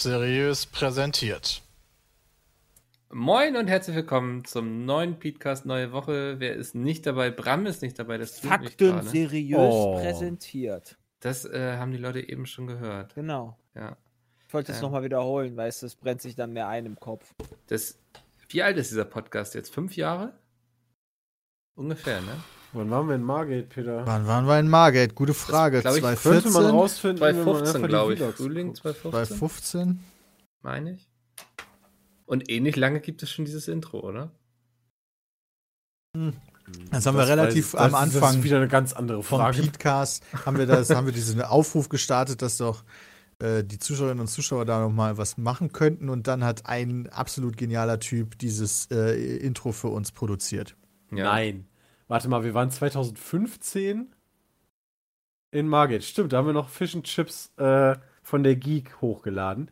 Seriös präsentiert. Moin und herzlich willkommen zum neuen Podcast Neue Woche. Wer ist nicht dabei? Bram ist nicht dabei. Das Fakten gerade. seriös Oh. präsentiert. Das äh, haben die Leute eben schon gehört. Genau. Ja. Ich wollte es Ja. nochmal wiederholen, du, es brennt sich dann mehr ein im Kopf. Das, wie alt ist dieser Podcast jetzt? Fünf Jahre? Ungefähr, ne? Wann waren wir in Margate, Peter? Wann waren wir in Margate? Gute Frage. glaub ich, Könnte 2014? man rausfinden, wenn man 2015, einfach die glaube ich. Frühling guckt. 2015, 2015? meine ich. Und ähnlich lange gibt es schon dieses Intro, oder? Das haben wir Das relativ weiß- am das, Das Anfang ist wieder eine ganz andere vom Frage. Podcast haben wir das, haben wir diesen Aufruf gestartet, dass doch äh, die Zuschauerinnen und Zuschauer da noch mal was machen könnten und dann hat ein absolut genialer Typ dieses äh, Intro für uns produziert. Ja. Nein. Warte mal, wir waren 2015 in Margate. Stimmt, da haben wir noch Fish and Chips äh, von der Geek hochgeladen.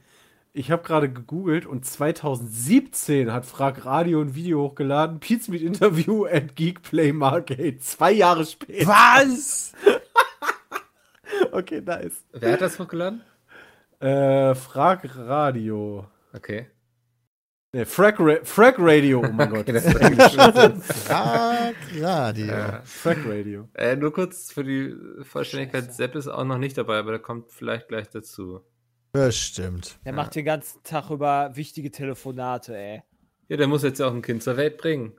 Ich habe gerade gegoogelt und 2017 hat Frag Radio ein Video hochgeladen. Pizza Meet Interview at Geek Play Margate. Zwei Jahre später. Was? Okay, nice. Wer hat das hochgeladen? Äh, Frag Radio. Okay. Ne, Frag, Ra Frag Radio, oh mein Gott. Frag Radio. Ja. Frag Radio. Äh, nur kurz für die Vollständigkeit, Sepp ist auch noch nicht dabei, aber der kommt vielleicht gleich dazu. Bestimmt. Der Ja. macht den ganzen Tag über wichtige Telefonate, ey. Ja, der muss jetzt ja auch ein Kind zur Welt bringen.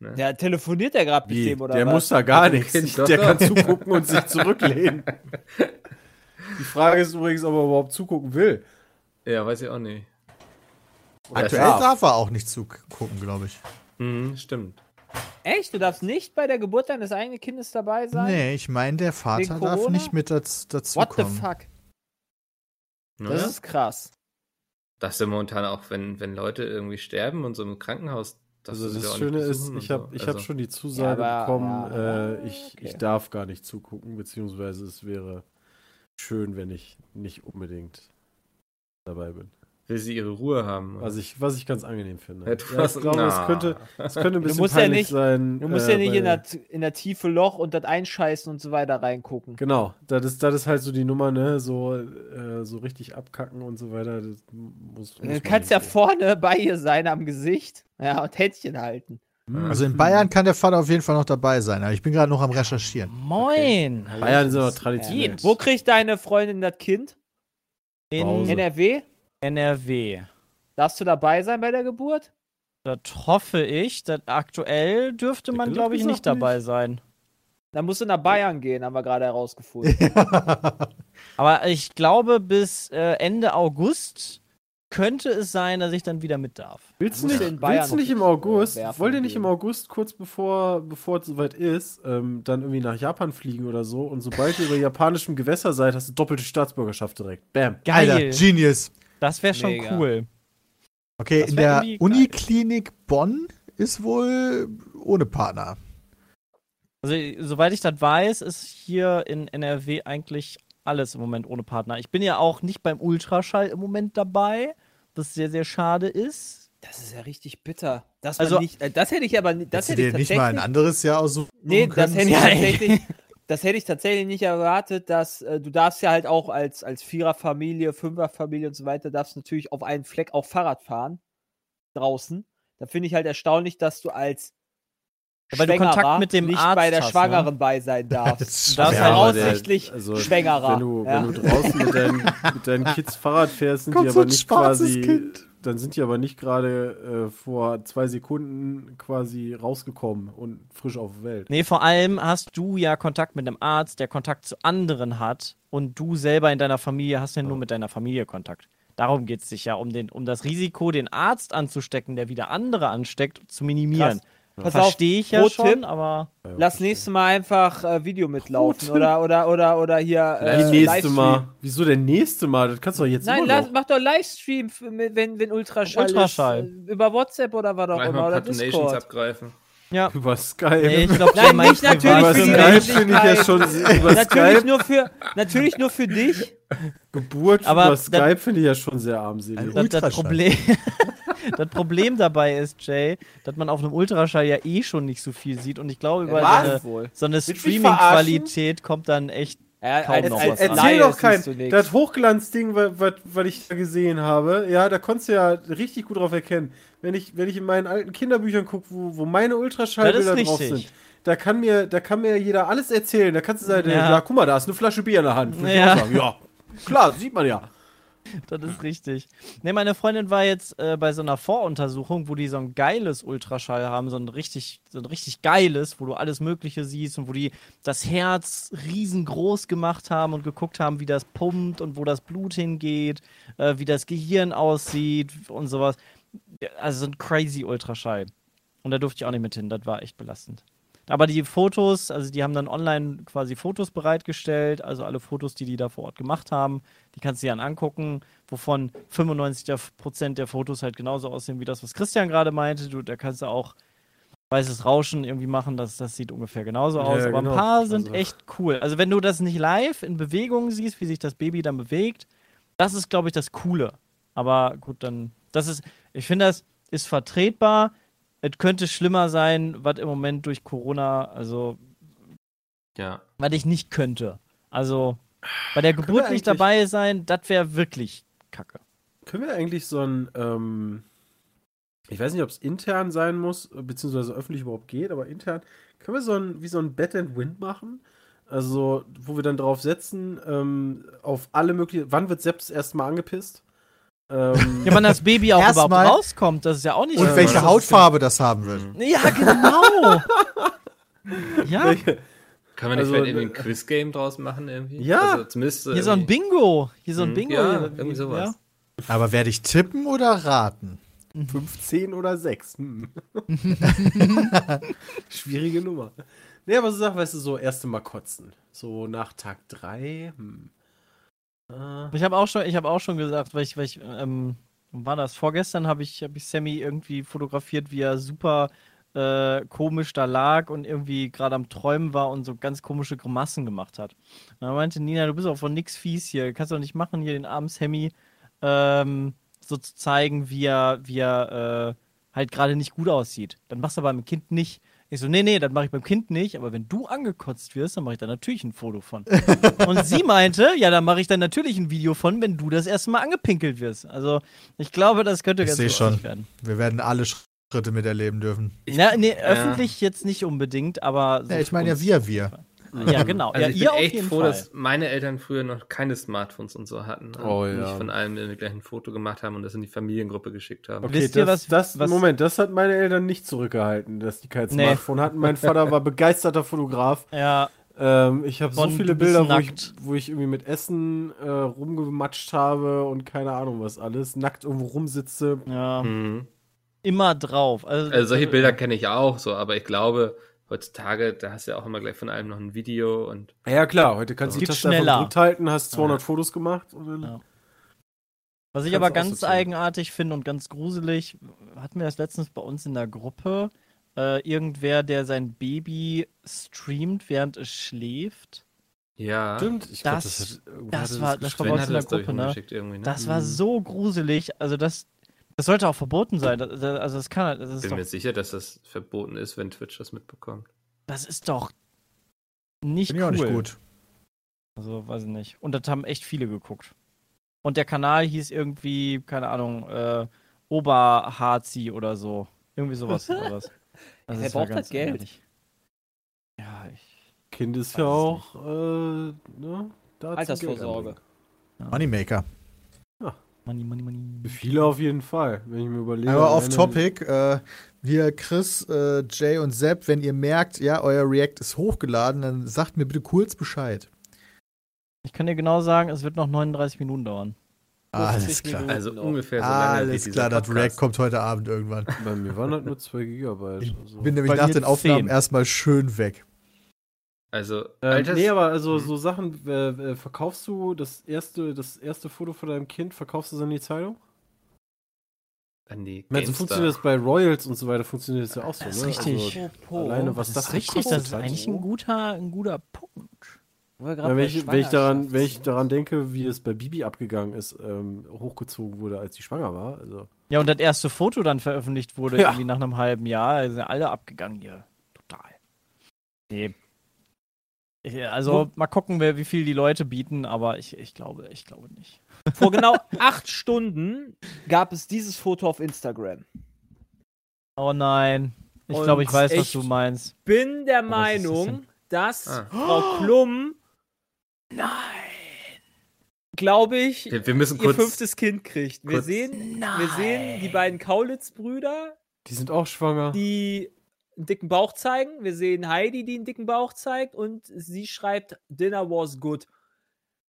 Ne? Der telefoniert ja gerade mit dem, oder der was? muss da gar nichts. Kind, doch, der doch. kann zugucken und sich zurücklehnen. Die Frage ist übrigens, ob er überhaupt zugucken will. Ja, weiß ich auch nicht. Aktuell darf. darf er auch nicht zugucken, glaube ich. Mhm, stimmt. Echt? Du darfst nicht bei der Geburt deines eigenen Kindes dabei sein? Nee, ich meine, der Vater darf nicht mit dazu, dazu What the kommen. fuck? Ne? Das ist krass. Das ist ja momentan auch, wenn, wenn Leute irgendwie sterben und so im Krankenhaus. Das Also ist ja das auch Schöne nicht ist, ich habe so. ich also, hab schon die Zusage Ja, aber- bekommen, ja, aber- äh, ich, okay. ich darf gar nicht zugucken, beziehungsweise es wäre schön, wenn ich nicht unbedingt dabei bin. Will sie ihre Ruhe haben. Was ich, was ich ganz angenehm finde. Ja, du Ja, ich glaube, es könnte, es könnte ein bisschen musst ja nicht- sein. Du musst äh, ja nicht in der, in der tiefe Loch und das einscheißen und so weiter reingucken. Genau, das ist, das ist halt so die Nummer, ne? So, äh, so richtig abkacken und so weiter. Das muss, muss Du kannst ja so. vorne bei ihr sein am Gesicht. Ja, und Händchen halten. Also in Bayern kann der Vater auf jeden Fall noch dabei sein, aber ich bin gerade noch am Recherchieren. Moin! Bayern sind aber traditionell. Wo kriegt deine Freundin das Kind? In Pause. NRW? NRW. Darfst du dabei sein bei der Geburt? Das hoffe ich. Das aktuell dürfte Der man, glaube ich, nicht dabei sein. Dann musst du nach Bayern gehen, haben wir gerade herausgefunden. Aber ich glaube, bis äh, Ende August könnte es sein, dass ich dann wieder mit darf. Willst du nicht, in Bayern willst du nicht im August, wollt ihr nicht im gehen. August, kurz bevor, bevor es soweit ist, ähm, dann irgendwie nach Japan fliegen oder so und sobald ihr über japanischem Gewässer seid, hast du doppelte Staatsbürgerschaft direkt. Bam. Geil! Alter, Genius. Das wäre schon Mega. cool. Okay, in der. Uniklinik Bonn ist wohl ohne Partner. Also, soweit ich das weiß, ist hier in NRW eigentlich alles im Moment ohne Partner. Ich bin ja auch nicht beim Ultraschall im Moment dabei, was sehr, sehr schade ist. Das ist ja richtig bitter. Das, Also- nicht, äh, das hätte ich aber das hätte ich dir nicht mal ein anderes Jahr aussuchen Nee, können? das hätte ich Ja, tatsächlich. Das hätte ich tatsächlich nicht erwartet, dass äh, du darfst ja halt auch als, als Viererfamilie, Fünferfamilie und so weiter, darfst natürlich auf einen Fleck auch Fahrrad fahren. Draußen. Da finde ich halt erstaunlich, dass du als Ja, weil du Kontakt mit dem nicht Arzt bei der hast, ne? Schwangeren bei sein darfst. Das ist ist ist Ja, voraussichtlich Schwängerer. Wenn du, ja. wenn du draußen mit deinen, mit deinen Kids Fahrrad fährst, sind Kommt die so aber ein nicht schwarzes quasi. Kind. Dann sind die aber nicht gerade äh, vor zwei Sekunden quasi rausgekommen und frisch auf der Welt. Nee, vor allem hast du ja Kontakt mit einem Arzt, der Kontakt zu anderen hat und du selber in deiner Familie hast ja nur mit deiner Familie Kontakt. Darum geht es sich ja, um, den, um das Risiko, den Arzt anzustecken, der wieder andere ansteckt, zu minimieren. Krass. Pass auf, Verstehe ich ja schon, aber Lass nächstes Mal einfach äh, Video mitlaufen oder, oder, oder, oder hier. Wie Äh, nächste Livestream. Mal. Wieso der nächste Mal? Das kannst du doch jetzt Nein, immer lass, noch. mach doch Livestream, wenn, wenn Ultraschall, Ultraschall. ist. Über WhatsApp oder was auch Gleich immer. Oder Discord. abgreifen. ja. Über Skype. Nee, ich glaube, Nein, nicht natürlich über für die Skype finde ich ja schon. Über Natürlich Skype, nur, für, natürlich nur für dich. Geburt Aber über Skype finde ich ja schon sehr armselig. Das, das, Ultraschall. Problem, das Problem dabei ist, Jay, dass man auf einem Ultraschall ja eh schon nicht so viel sieht und ich glaube, über Was? so eine, Wohl. so eine Streaming-Qualität kommt dann echt Ja, Kaum als, noch als was Erzähl doch kein. Das Hochglanzding, was ich da gesehen habe, ja, da konntest du ja richtig gut drauf erkennen. Wenn ich, wenn ich in meinen alten Kinderbüchern gucke, wo, wo meine Ultraschallbilder drauf sind, da kann, mir, da kann mir jeder alles erzählen. Da kannst du sagen, ja. Ja. guck mal, da ist eine Flasche Bier in der Hand. Ja. ja, klar, sieht man ja. Das ist richtig. Ne, meine Freundin war jetzt äh, bei so einer Voruntersuchung, wo die so ein geiles Ultraschall haben, so ein richtig, so ein richtig geiles, wo du alles Mögliche siehst und wo die das Herz riesengroß gemacht haben und geguckt haben, wie das pumpt und wo das Blut hingeht, äh, wie das Gehirn aussieht und sowas. Also so ein crazy Ultraschall. Und da durfte ich auch nicht mit hin, das war echt belastend. Aber die Fotos, also die haben dann online quasi Fotos bereitgestellt, also alle Fotos, die die da vor Ort gemacht haben, die kannst du dir dann angucken, wovon 95% der Fotos halt genauso aussehen wie das, was Christian gerade meinte. Du, da kannst du auch weißes Rauschen irgendwie machen, das, das sieht ungefähr genauso Ja, aus. Aber genau. ein paar sind Also- echt cool. Also wenn du das nicht live in Bewegung siehst, wie sich das Baby dann bewegt, das ist, glaube ich, das Coole. Aber gut, dann, das ist, ich finde, das ist vertretbar. Es könnte schlimmer sein, was im Moment durch Corona, also Ja. was ich nicht könnte. Also bei der Geburt nicht dabei sein, das wäre wirklich kacke. Können wir eigentlich so ein, ähm, ich weiß nicht, ob es intern sein muss, beziehungsweise öffentlich überhaupt geht, aber intern, können wir so ein, wie so ein Bet and Win machen? Also, wo wir dann drauf setzen, ähm, auf alle möglichen, wann wird Sepp das erste Mal angepisst? Ähm, Ja, wann das Baby auch überhaupt rauskommt, das ist ja auch nicht Und so. welche Hautfarbe das haben wird. Ja, genau. ja, welche- Kann man nicht Also, vielleicht irgendwie ein äh, Quiz-Game draus machen irgendwie? Ja. Also zumindest hier so ein Bingo. Hier so ein Hm, Bingo. ja, irgendwie sowas. Aber werde ich tippen oder raten? 15 oder 6. Hm. Schwierige Nummer. Nee, aber so Sachen, weißt du, so erste Mal kotzen. So nach Tag 3. Hm. Ich habe auch schon, ich habe auch schon gesagt, weil ich, weil ich, ähm, war das vorgestern, habe ich, habe ich Sammy irgendwie fotografiert, wie er super äh, komisch da lag und irgendwie gerade am Träumen war und so ganz komische Grimassen gemacht hat. Und dann meinte Nina, du bist auch von nix fies hier, kannst doch nicht machen, hier den armen Sammy ähm, so zu zeigen, wie er, wie er äh, halt gerade nicht gut aussieht. Dann machst du aber beim Kind nicht. Ich so, nee, nee, das mache ich beim Kind nicht, aber wenn du angekotzt wirst, dann mache ich da natürlich ein Foto von. Und sie meinte, ja, dann mache ich dann natürlich ein Video von, wenn du das erste Mal angepinkelt wirst. Also, ich glaube, das könnte Ich ganz lustig schon. werden. Wir werden alle Schritte miterleben dürfen. Ja, nee, ja. öffentlich jetzt nicht unbedingt, aber. so Ja, ich meine ja wir, wir. Ja, genau. Also ja, ich bin ihr auf echt froh, Fall. dass meine Eltern früher noch keine Smartphones und so hatten. Und Oh, ja. Nicht von allem irgendwie gleich ein Foto gemacht haben und das in die Familiengruppe geschickt haben. Okay, Wisst ihr, das, was- das, was- Moment, das hat meine Eltern nicht zurückgehalten, dass die kein Nee. Smartphone hatten. Mein Vater war begeisterter Fotograf. Ja, Ähm, ich habe so viele Bilder, wo ich, wo ich irgendwie mit Essen äh, rumgematscht habe und keine Ahnung was alles, nackt irgendwo rumsitze. ja. Mhm. Immer drauf. Also, Also solche Bilder kenne ich auch so, aber ich glaube, heutzutage, da hast du ja auch immer gleich von allem noch ein Video und Ja klar, heute kannst du die Taste schneller. gedrückt halten, hast 200 Ja. Fotos gemacht. Und dann Ja. Was ich aber ganz aussortieren. eigenartig finde und ganz gruselig, hatten wir das letztens bei uns in der Gruppe, äh, irgendwer, der sein Baby streamt, während es schläft. ja. Stimmt, ich Das- hat, irgendwo das hatte war- das war bei uns in der das, glaub Gruppe, ne? ne? Das war Mhm. so gruselig. Also das, das sollte auch verboten sein. Das, das, also das kann, das ist bin doch, mir sicher, dass das verboten ist, wenn Twitch das mitbekommt. das ist doch nicht ich cool. nicht gut. Also weiß ich nicht. Und das haben echt viele geguckt. Und der Kanal hieß irgendwie, keine Ahnung, äh, Oberharzi oder so. Irgendwie sowas war das. Also war braucht das ganz Geld? eigenartig. Ja, ich. Kind ist ja auch, äh, ne, Altersvorsorge. Anbringen. Moneymaker. Money, money, money. Viele auf jeden Fall, wenn ich mir überlege. Aber off topic, äh, hier Chris, äh, Jay und Sepp, wenn ihr merkt, ja, euer React ist hochgeladen, dann sagt mir bitte kurz Bescheid. Ich kann dir genau sagen, es wird noch 39 Minuten dauern. Alles 50 klar. Minuten. Also noch. ungefähr so lange Alles klar, das. React kommt heute Abend irgendwann. Bei mir waren das nur 2 Gigabyte. Ich Also. bin nämlich Bei nach den Aufnahmen 10. erstmal schön weg. Also, Ähm, Alters- nee, aber also Hm. so Sachen, äh, äh, verkaufst du das erste, das erste Foto von deinem Kind, verkaufst du es an die Zeitung? an die so GameStar. funktioniert das bei Royals und so weiter, funktioniert das ja auch so, Das ist ne? richtig. Also, alleine was Das das ist richtig, gekostet das ist eigentlich ein guter, ein guter Punkt. Ja, wenn, ich, wenn, ich daran, wenn ich daran denke, wie es bei Bibi abgegangen ist, ähm, hochgezogen wurde, als sie schwanger war. Also, Ja, und das erste Foto dann veröffentlicht wurde, Ja. irgendwie nach einem halben Jahr, sind alle abgegangen hier. Total. Nee. Ja, Also mal gucken, wer, wie viel die Leute bieten, aber ich, ich glaube, ich glaube nicht. Vor genau acht Stunden gab es dieses Foto auf Instagram. Oh nein. Ich glaube, ich weiß, was ich- du meinst. Bin der was das Meinung, denn? dass Ah. Frau Klum, Nein. glaube ich, Wir, wir müssen ihr kurz. fünftes Kind kriegt. Wir sehen, wir sehen die beiden Kaulitz-Brüder, Die sind auch schwanger. die einen dicken Bauch zeigen. Wir sehen Heidi, die einen dicken Bauch zeigt. Und sie schreibt, Dinner was good.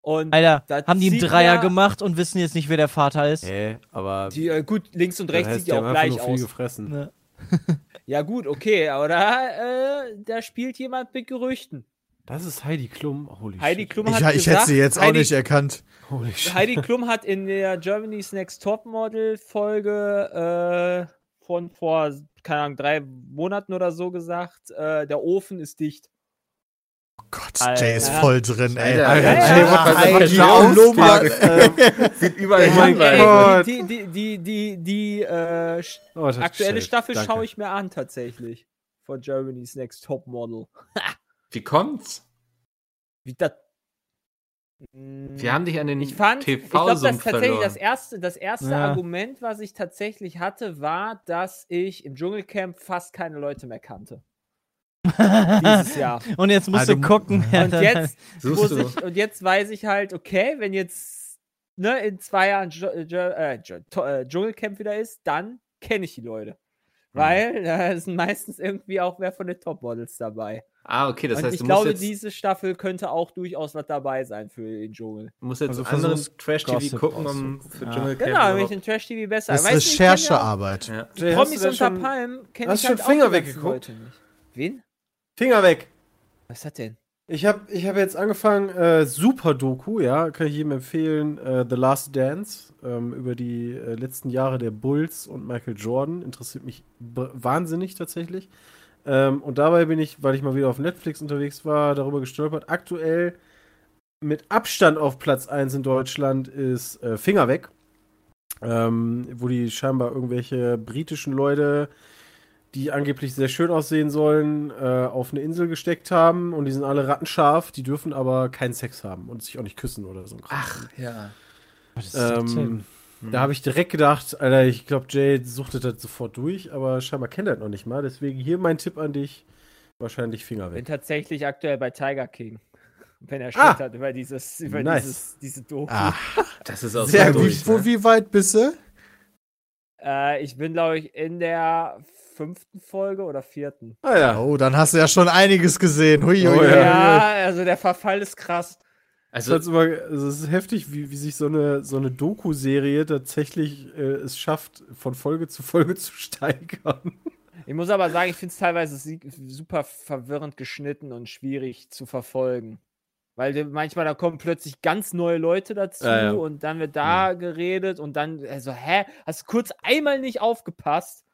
Und Alter, Da haben die einen Dreier ja- gemacht und wissen jetzt nicht, wer der Vater ist? Hä, aber die, äh, gut, links und rechts sieht die ja auch gleich aus. gefressen. Ne. Ja, gut, okay, aber da, äh, da spielt jemand mit Gerüchten. Das ist Heidi Klum. Holy Heidi shit. Klum Ich, hat ich gesagt, hätte sie jetzt auch Heidi, nicht erkannt. Holy shit. Heidi Klum hat in der Germany's Next Topmodel Folge äh, von vor, keine Ahnung, drei Monaten oder so gesagt, äh, der Ofen ist dicht. Oh Gott, Alter. Jay ist voll drin, ey. Alter, Alter, Ja, Jay, ja, was? Sieht überall Oh Gott. Die, die, die, die, die äh, Oh, aktuelle schlecht. Staffel Danke. schaue ich mir an tatsächlich. Von Germany's Next Topmodel. Wie kommt's? Wie das. Wir haben dich an den Ich fand, ich glaube, das tatsächlich das erste, das erste Ja. Argument, was ich tatsächlich hatte, war, dass ich im Dschungelcamp fast keine Leute mehr kannte. Dieses Jahr. Und jetzt musst Also, du gucken. Und jetzt, ich, und jetzt weiß ich halt, okay, wenn jetzt ne, in zwei Jahren Dsch Dsch äh, Dsch To- äh, Dschungelcamp wieder ist, dann kenne ich die Leute. Mhm. Weil da sind meistens irgendwie auch wer von den Topmodels dabei. Ah, okay, das und heißt, ich du glaube, jetzt, diese Staffel könnte auch durchaus was dabei sein für den Dschungel. musst jetzt Also anderen versuch's Trash-TV gucken, um für Ja. Dschungelcamp Genau, wenn ich den Trash-TV besser Das ist du, ja Recherchearbeit. Jay, hast Promis du unter schon Palmen kenne hast ich du halt schon auch Finger weggeguckt? Wen? Finger weg. Was ist das denn? Ich habe ich hab jetzt angefangen, äh, super Doku, ja, kann ich jedem empfehlen, äh, The Last Dance, ähm, über die äh, letzten Jahre der Bulls und Michael Jordan. Interessiert mich wahnsinnig tatsächlich. Ähm, und dabei bin ich, weil ich mal wieder auf Netflix unterwegs war, darüber gestolpert. Aktuell mit Abstand auf Platz 1 in Deutschland ist äh, Finger weg. Ähm, wo die scheinbar irgendwelche britischen Leute die angeblich sehr schön aussehen sollen, äh, auf eine Insel gesteckt haben und die sind alle rattenscharf, die dürfen aber keinen Sex haben und sich auch nicht küssen oder so. Ach, ja. Was ist das denn? ähm, da habe ich direkt gedacht, Alter, ich glaube, Jay suchtet das sofort durch, aber scheinbar kennt er das noch nicht mal. Deswegen hier mein Tipp an dich: wahrscheinlich Finger Bin weg. tatsächlich aktuell bei Tiger King. Wenn er Ah! schüttert über dieses, über Nice. dieses, diese Doku. Ah, Das ist auch sehr so gut. durch, Wo, ne? wie weit bist du? Äh, ich bin, glaube ich, in der fünften Folge oder vierten. Ah ja. Oh, dann hast du ja schon einiges gesehen. Hui, hui, Oh, ja. Ja, also der Verfall ist krass. Also, Also, also es ist heftig, wie, wie sich so eine, so eine Doku-Serie tatsächlich äh, es schafft, von Folge zu Folge zu steigern. Ich muss aber sagen, ich finde es teilweise super verwirrend geschnitten und schwierig zu verfolgen. Weil manchmal da kommen plötzlich ganz neue Leute dazu Ja, ja. und dann wird da geredet und dann, also, hä, hast du kurz einmal nicht aufgepasst?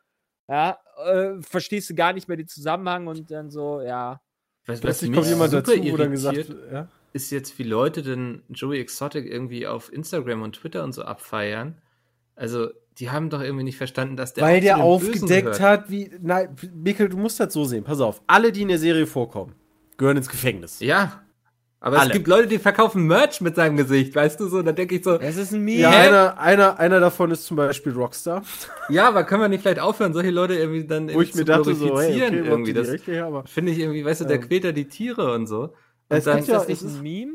Ja, äh, verstehst du gar nicht mehr den Zusammenhang und dann so, ja. was, was Plötzlich mich kommt jemand super dazu, wo dann gesagt ja. ist jetzt, wie Leute denn Joey Exotic irgendwie auf Instagram und Twitter und so abfeiern. Also, die haben doch irgendwie nicht verstanden, dass der Weil der aufgedeckt hat, wie. Nein, Mikkel, du musst das so sehen. Pass auf. Alle, die in der Serie vorkommen, gehören ins Gefängnis. Ja. Aber Alle. es gibt Leute, die verkaufen Merch mit seinem Gesicht, weißt du so? Und da denke ich so, Das ist ein Meme. Ja, einer, einer, einer davon ist zum Beispiel Rockstar, ja, aber können wir nicht vielleicht aufhören, solche Leute irgendwie dann wo irgendwie ich mir zu dachte, so, hey, glorifizieren okay, irgendwie. Das finde ich irgendwie, weißt du, der Ähm. quält da die Tiere und so. Und Es dann, Ist Ja, das es nicht ist- ein Meme?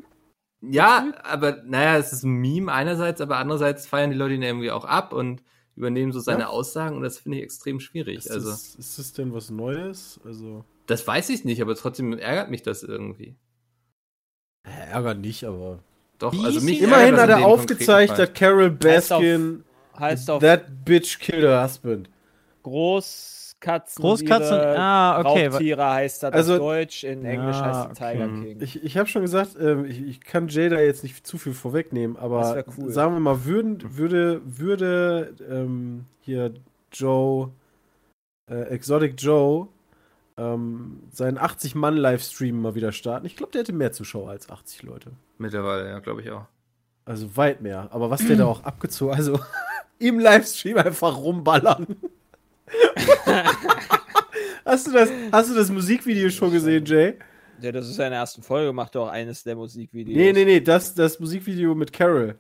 ja, aber naja, es ist ein Meme einerseits, aber andererseits feiern die Leute ihn irgendwie auch ab und übernehmen so seine Ja. Aussagen und das finde ich extrem schwierig. ist, also, das, ist das denn was Neues? Also, das weiß ich nicht, aber trotzdem ärgert mich das irgendwie. Ärgert nicht, aber. Doch, also mich? Immerhin hat er aufgezeigt, dass Carol Heißt auf- Baskin Heißt auf that bitch killed her husband. Großkatzen. Großkatzen, ah, okay. Raubtiere heißt das Also- auf Deutsch, in Englisch Ja, heißt es Tiger okay. King. Ich, ich habe schon gesagt, ähm, ich, ich kann Jay da jetzt nicht zu viel vorwegnehmen, aber cool. sagen wir mal, würden, würde, würde ähm, hier Joe, äh, Exotic Joe, ähm, seinen 80-Mann-Livestream mal wieder starten. Ich glaube, der hätte mehr Zuschauer als 80 Leute. Mittlerweile, ja, glaube ich auch. Also weit mehr. Aber was der da auch abgezogen, also im Livestream einfach rumballern. hast, du das, hast du das Musikvideo schon gesehen, Jay? Ja, das ist seine ersten Folge, macht doch eines der Musikvideos. Nee, nee, nee, das, das Musikvideo mit Carol.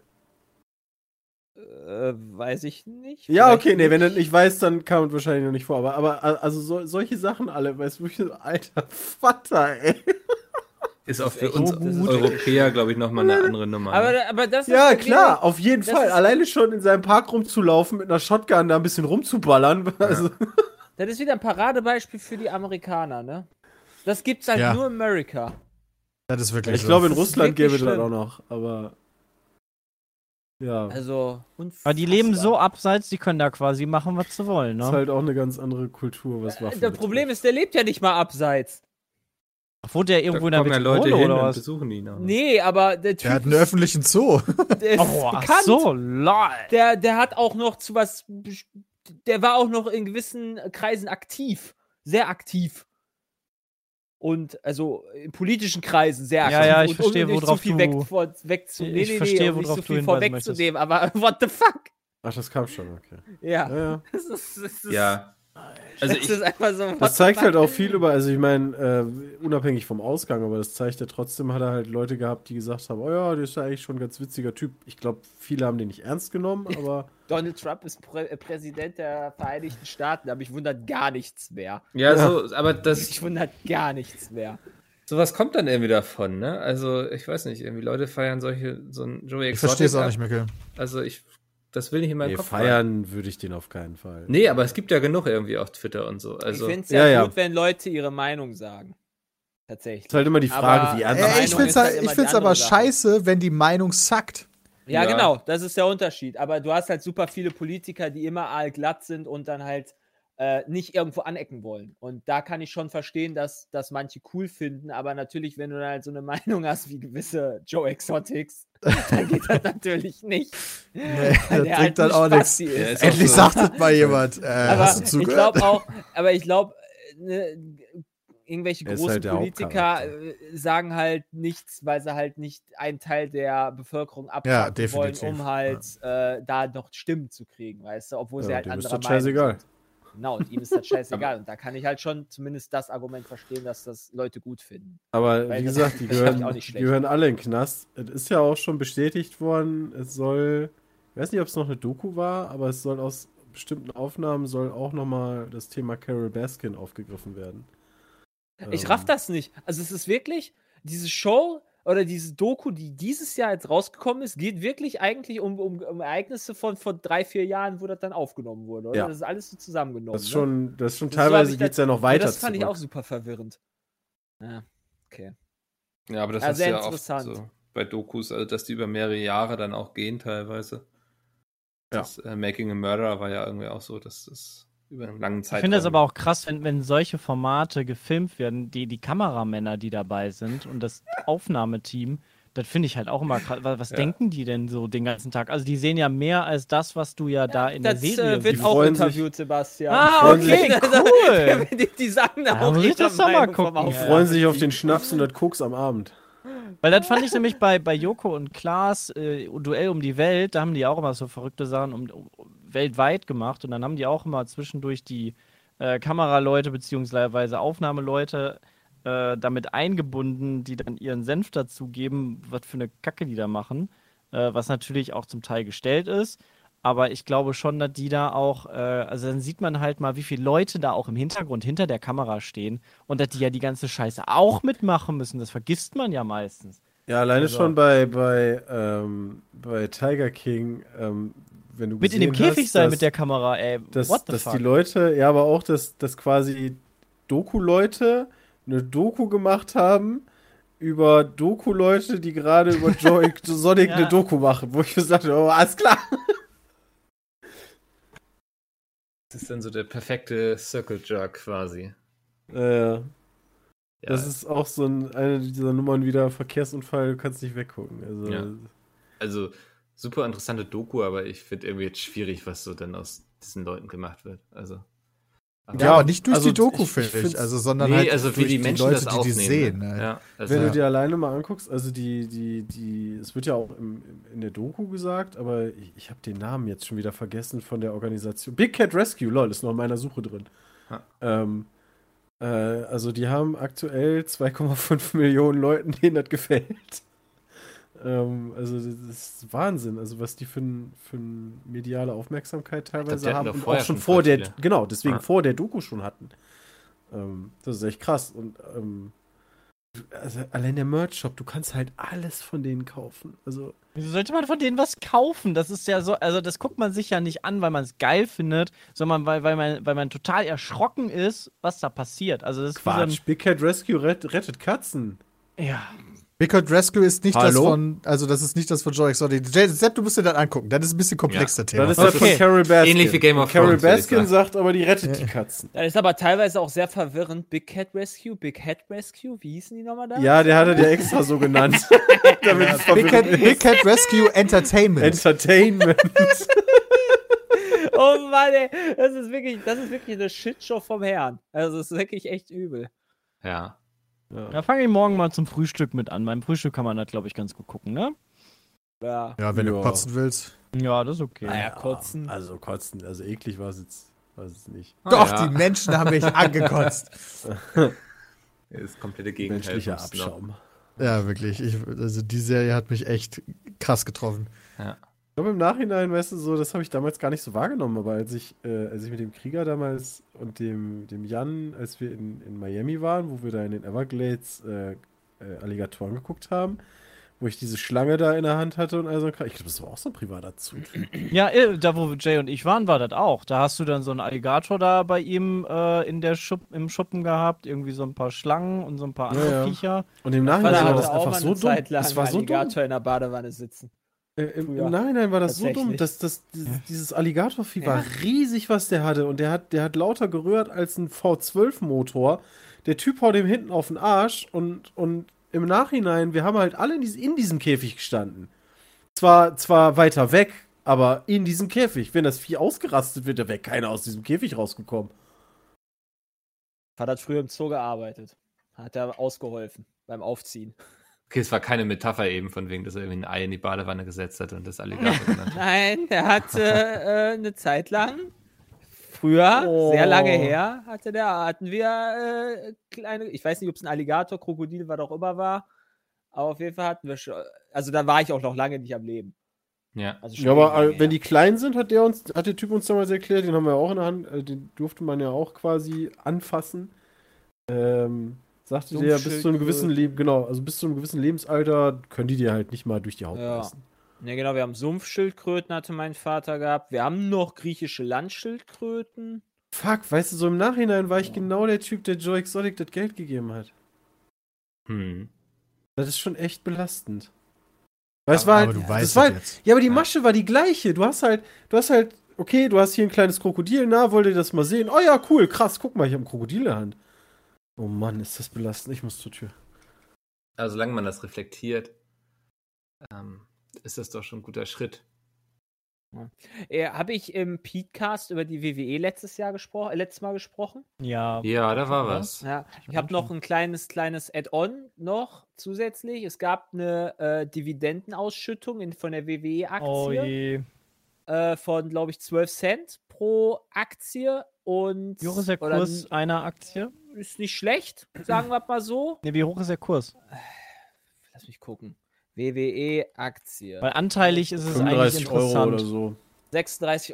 Äh, weiß ich nicht. Ja, okay, nee, wenn du nicht. nicht weißt, dann kam es wahrscheinlich noch nicht vor. Aber, aber also so, solche Sachen alle, weißt du, alter Vater, ey. Ist auch für uns gut. Europäer, glaube ich, nochmal eine andere Nummer. ne? Aber, aber das ist Ja, halt klar, auf jeden das Fall. ist- Alleine schon in seinem Park rumzulaufen, mit einer Shotgun da ein bisschen rumzuballern. Also, Wieder, das ist wieder ein Paradebeispiel für die Amerikaner, ne? Das gibt's halt Ja. nur in Amerika. Das ist wirklich ich so. glaube, in ist Russland gäbe es das schlimm. auch noch, aber. Ja. Also, Aber die leben so unfassbar. abseits, die können da quasi machen, was sie wollen, ist ne? halt auch eine ganz andere Kultur, was Waffen Das Problem ist, der lebt ja nicht mal abseits. Wohnt der da irgendwo in der kommen ja Leute hin oder was? besuchen ihn auch. Nee, aber der Typ Der hat einen öffentlichen Zoo. der ist Oh, ach bekannt. so, lol. Der, der hat auch noch zu was. Der war auch noch in gewissen Kreisen aktiv. Sehr aktiv. Und also in politischen Kreisen sehr Ja, aktiv. ja, ich und, verstehe, um nicht worauf zu viel du- weg, vor, weg zu, Ich verstehe, um nicht worauf so du viel vorwegzunehmen, aber what the fuck? Ach, das kam schon, okay. Ja. Ja, ja. Das ist, das ist, Ja. Also das ich, ist einfach so. Das zeigt halt auch viel über, also ich meine, äh, unabhängig vom Ausgang, aber das zeigt ja trotzdem, hat er halt Leute gehabt, die gesagt haben, oh ja, der ist ja eigentlich schon ein ganz witziger Typ. Ich glaube, viele haben den nicht ernst genommen, aber Donald Trump ist Prä äh, Präsident der Vereinigten Staaten, aber mich wundert gar nichts mehr. ja, so, aber das, Mich wundert gar nichts mehr. sowas kommt dann irgendwie davon, ne? Also, ich weiß nicht, irgendwie Leute feiern solche, so ein Joey Ich verstehe es auch nicht, Mikkel. Also, ich, das will nicht in meinen nee, Kopf rein. feiern würde ich den auf keinen Fall. Nee, aber es gibt ja genug irgendwie auf Twitter und so. Also, ich finde es ja, ja, ja. gut, wenn Leute ihre Meinung sagen. Tatsächlich. ist halt immer die Frage, Aber- wie ernst Äh, ich ist find's, halt halt, aber Sache. scheiße, wenn die Meinung sackt. Ja, Ja. genau, das ist der Unterschied. Aber du hast halt super viele Politiker, die immer allglatt sind und dann halt äh, nicht irgendwo anecken wollen. Und da kann ich schon verstehen, dass das manche cool finden, aber natürlich, wenn du dann halt so eine Meinung hast wie gewisse Joe Exotics, dann geht das natürlich nicht. Nee, das der bringt halt dann auch nichts. Ja, Endlich so. sagt es mal jemand. Äh, aber hast du ich auch, aber ich glaube, ne, irgendwelche großen halt Politiker äh, sagen halt nichts, weil sie halt nicht einen Teil der Bevölkerung abpacken wollen, definitiv, um halt äh, da noch Stimmen zu kriegen, weißt du, obwohl sie Ja, halt dem ist anderer das scheißegal. Meinung sind. Genau, und ihm ist das scheißegal. und da kann ich halt schon zumindest das Argument verstehen, dass das Leute gut finden. Aber Weil wie gesagt, die gehören, die gehören alle in den Knast. Es ist ja auch schon bestätigt worden, es soll, ich weiß nicht, ob es noch eine Doku war, aber es soll aus bestimmten Aufnahmen soll auch nochmal das Thema Carol Baskin aufgegriffen werden. Ich Ähm, raff das nicht. Also es ist wirklich, diese Show oder diese Doku, die dieses Jahr jetzt rausgekommen ist, geht wirklich eigentlich um, um, um Ereignisse von vor drei, vier Jahren, wo das dann aufgenommen wurde, oder? Ja. Das ist alles so zusammengenommen. Das ist ne? schon, das ist schon Das teilweise geht es ja noch Ja, weiter. Das fand ich auch zurück. super verwirrend. Ja, okay. ja, aber das Ja, ist sehr ja oft interessant. so bei Dokus, also dass die über mehrere Jahre dann auch gehen teilweise. Ja. Das äh, Making a Murderer war ja irgendwie auch so, dass das über einen langen Ich Zeitraum. finde es aber auch krass, wenn, wenn solche Formate gefilmt werden, die, die Kameramänner, die dabei sind und das Aufnahmeteam, das finde ich halt auch immer krass. Was, was Ja. denken die denn so den ganzen Tag? Also die sehen ja mehr als das, was du ja da in Das der Serie äh, wird Die auch interviewt, Sebastian. Ah, okay, cool. die, die sagen da Ja, auch muss ich das doch mal gucken. Die freuen sich auf den Schnaps und das Koks am Abend. Weil das fand ich nämlich bei, bei Joko und Klaas, äh, Duell um die Welt, da haben die auch immer so verrückte Sachen um, um, weltweit gemacht und dann haben die auch immer zwischendurch die äh, Kameraleute beziehungsweise Aufnahmeleute äh, damit eingebunden, die dann ihren Senf dazugeben, was für eine Kacke die da machen, äh, was natürlich auch zum Teil gestellt ist. Aber ich glaube schon, dass die da auch, äh, also dann sieht man halt mal, wie viele Leute da auch im Hintergrund hinter der Kamera stehen und dass die ja die ganze Scheiße auch mitmachen müssen. Das vergisst man ja meistens. Ja, alleine Also- schon bei, bei, ähm, bei Tiger King, ähm, wenn du Mit in dem Käfig hast, sein dass- mit der Kamera, ey. dass, What the dass fuck? die Leute, ja, aber auch, dass, dass quasi Doku-Leute eine Doku gemacht haben über Doku-Leute, die gerade über Joy Sonic Ja. eine Doku machen, wo ich gesagt habe, oh, alles klar. Das ist dann so der perfekte Circle Jerk quasi. Äh, Ja, Das ist auch so ein, eine dieser Nummern wieder Verkehrsunfall, du kannst nicht weggucken. Also, Ja. also super interessante Doku, aber ich finde irgendwie jetzt schwierig, was so dann aus diesen Leuten gemacht wird. Also. Ja, aber nicht durch also die Doku, finde ich. Also, sondern nee, halt also wie durch die Menschen Leute, das die die aufnehmen. sehen. ne? Ne? Ja, also, Wenn Ja. du dir alleine mal anguckst, also die, die, die, es wird ja auch im, in der Doku gesagt, aber ich, ich habe den Namen jetzt schon wieder vergessen von der Organisation. Big Cat Rescue, lol, ist noch in meiner Suche drin. Ähm, Äh, also die haben aktuell 2,5 Millionen Leuten, denen das gefällt. Ähm, also das ist Wahnsinn, also was die für, ein, für eine mediale Aufmerksamkeit teilweise hatten haben und auch schon vor der, viele. genau, deswegen Ja. vor der Doku schon hatten. Ähm, das ist echt krass und ähm, also allein der Merch-Shop, du kannst halt alles von denen kaufen. Also Wieso sollte man von denen was kaufen? Das ist ja so, also das guckt man sich ja nicht an, weil man es geil findet, sondern weil, weil, man, weil man total erschrocken ist, was da passiert. Also das ist wie Quatsch, Big Cat Rescue rett, rettet Katzen. so ein, ja. Big Hot Rescue ist nicht das Hallo? von, also das ist nicht das von Joy Exotic. Sepp, du musst dir das angucken. Das ist ein bisschen komplexer Ja. Thema. Das ist Okay. das von Carol Baskin. Ähnlich wie Game of Carol Thrones, ich Baskin sagt aber, die rettet die Katzen. Das ist aber teilweise auch sehr verwirrend. Big Cat Rescue, Big Cat Rescue, wie hießen die nochmal da? Ja, der hatte der extra so genannt. Damit es Big Cat. Big Cat Rescue Entertainment. Entertainment. Oh Mann, ey, das ist wirklich, das ist wirklich eine Shitshow vom Herrn. Also das ist wirklich echt übel. Ja. Da fange ich morgen mal zum Frühstück mit an. Beim Frühstück kann man das, glaube ich, ganz gut gucken, ne? Ja. ja, wenn du Ja. kotzen willst. Ja, das ist okay. Naja, kotzen. Also kotzen, also eklig war es jetzt, war es jetzt nicht. Doch, ja. die Menschen haben mich angekotzt. Das komplette Gegenteil. Menschlicher. Abschaum. Ja, wirklich. Ich, also die Serie hat mich echt krass getroffen. Ja. Ich glaube im Nachhinein, weißt du, so, das habe ich damals gar nicht so wahrgenommen, aber als ich, äh, als ich mit dem Krieger damals und dem, dem Jan, als wir in, in Miami waren, wo wir da in den Everglades äh, äh, Alligatoren geguckt haben, wo ich diese Schlange da in der Hand hatte und also, ich glaube, das war auch so ein privater Zug. Ja, äh, da wo Jay und ich waren, war das auch. Da hast du dann so einen Alligator da bei ihm äh, in der Schupp, im Schuppen gehabt, irgendwie so ein paar Schlangen und so ein paar andere Ja, ja. Viecher. Und im Nachhinein war das einfach so dumm. Das war so dumm. Alligator in der Badewanne sitzen. Äh, im. Im Nachhinein war das so dumm, dass das, dieses, Alligatorvieh Ja. war riesig, was der hatte. Und der hat, der hat lauter gerührt als ein V12-Motor. Der Typ haut dem hinten auf den Arsch und, und im Nachhinein, wir haben halt alle in, dies, in diesem Käfig gestanden. Zwar, zwar weiter weg, aber in diesem Käfig. Wenn das Vieh ausgerastet wird, da wäre keiner aus diesem Käfig rausgekommen. Hat hat früher im Zoo gearbeitet. Hat er ausgeholfen beim Aufziehen. Okay, es war keine Metapher eben, von wegen, dass er irgendwie ein Ei in die Badewanne gesetzt hat und das Alligator genannt hat. Nein, der hatte äh, eine Zeit lang, früher, Oh. sehr lange her, hatte der, hatten wir äh, kleine, ich weiß nicht, ob es ein Alligator, Krokodil, was auch immer war, aber auf jeden Fall hatten wir schon, also da war ich auch noch lange nicht am Leben. Ja. Also Ja, aber äh, wenn her. die klein sind, hat der uns, hat der Typ uns damals erklärt, den haben wir auch in der Hand, äh, den durfte man ja auch quasi anfassen. Ähm, sagte der, bis zu einem gewissen Leben, genau, also bis zu einem gewissen Lebensalter können die dir halt nicht mal durch die Haut Ja. beißen. Ne, genau, wir haben Sumpfschildkröten, hatte mein Vater gehabt. Wir haben noch griechische Landschildkröten. Fuck, weißt du, so im Nachhinein war ich genau der Typ, der Joe Exotic das Geld gegeben hat. Hm. Das ist schon echt belastend. Weil es war halt, aber du das weißt war es halt, jetzt. ja, aber die Ja. Masche war die gleiche. Du hast halt, du hast halt, okay, du hast hier ein kleines Krokodil, na, wollt ihr das mal sehen? Oh ja, cool, krass, guck mal, ich habe ein Krokodil in der Hand. Oh Mann, ist das belastend, ich muss zur Tür. Also, solange man das reflektiert, ähm, ist das doch schon ein guter Schritt. Äh, Habe ich im Petecast über die WWE letztes Jahr gesprochen, äh, letztes Mal gesprochen? Ja. Ja, da war was. Ja, ich habe noch ein kleines, kleines Add-on noch zusätzlich. Es gab eine äh, Dividendenausschüttung in, von der Oh WWE-Aktie je. äh, von, glaube ich, 12 Cent pro Aktie. Und Wie hoch ist der Kurs einer Aktie? ist nicht schlecht, sagen wir mal so. Ne, wie hoch ist der Kurs? Lass mich gucken. WWE-Aktie. Weil anteilig ist es eigentlich 35 Euro interessant. oder so. 36,41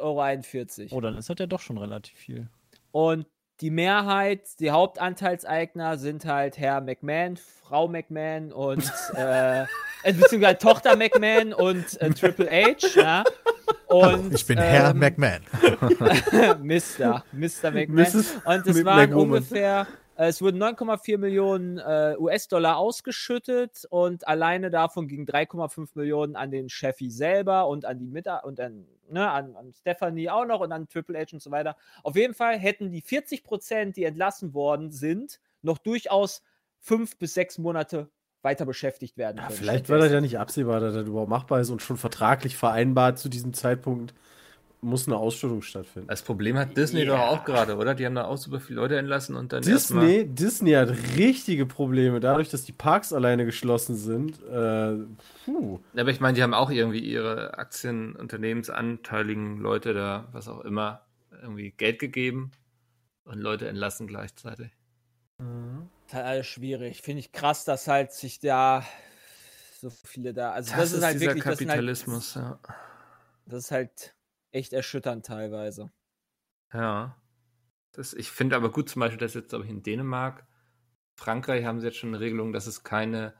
Euro. Oh, dann ist das ja doch schon relativ viel. Und die Mehrheit, die Hauptanteilseigner sind halt Herr McMahon, Frau McMahon und äh, äh, beziehungsweise Tochter McMahon und äh, Triple H. Ja? Und, Ich bin Herr ähm, McMahon. Mr. Mr. McMahon. Mrs. Und es waren ungefähr, äh, es wurden 9,4 Millionen äh, US-Dollar ausgeschüttet und alleine davon gingen 3,5 Millionen an den Chefi selber und an die Mita und an, ne, an, an Stephanie auch noch und an Triple H und so weiter. Auf jeden Fall hätten die 40 Prozent, die entlassen worden sind, noch durchaus fünf bis sechs Monate weiter beschäftigt werden Ja, können. vielleicht war das ja nicht absehbar, dass das überhaupt machbar ist und schon vertraglich vereinbart zu diesem Zeitpunkt muss eine Ausschüttung stattfinden. Das Problem hat Disney Ja. doch auch gerade, oder? Die haben da auch super viele Leute entlassen und dann. Disney, Disney hat richtige Probleme, dadurch, dass die Parks alleine geschlossen sind. Äh, puh. Aber ich meine, die haben auch irgendwie ihre Aktien, Unternehmensanteiligen Leute da, was auch immer, irgendwie Geld gegeben und Leute entlassen gleichzeitig. Das ist halt alles schwierig. Finde ich krass, dass halt sich da so viele da. Also das, ist halt dieser wirklich das sind Kapitalismus, ja. Halt, das ist halt echt erschütternd teilweise. Ja. Das, ich finde aber gut zum Beispiel, dass jetzt, glaube ich, in Dänemark, Frankreich haben sie jetzt schon eine Regelung, dass es keine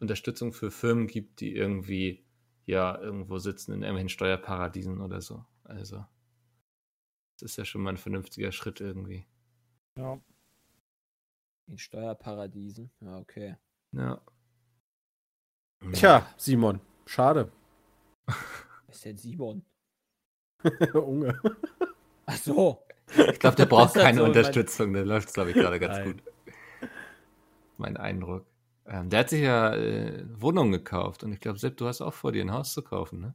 Unterstützung für Firmen gibt, die irgendwie ja irgendwo sitzen in irgendwelchen Steuerparadiesen oder so. Also, das ist ja schon mal ein vernünftiger Schritt irgendwie. Ja. In Steuerparadiesen. Ja, okay. Ja. Tja, Simon, schade. Was ist denn Simon? Unge. Ach so. Ich glaube, der braucht keine so, Unterstützung. Der läuft, glaube ich, gerade ganz Nein. gut. Mein Eindruck. Ähm, der hat sich ja äh, Wohnungen gekauft und ich glaube, Sepp, du hast auch vor, dir ein Haus zu kaufen, ne?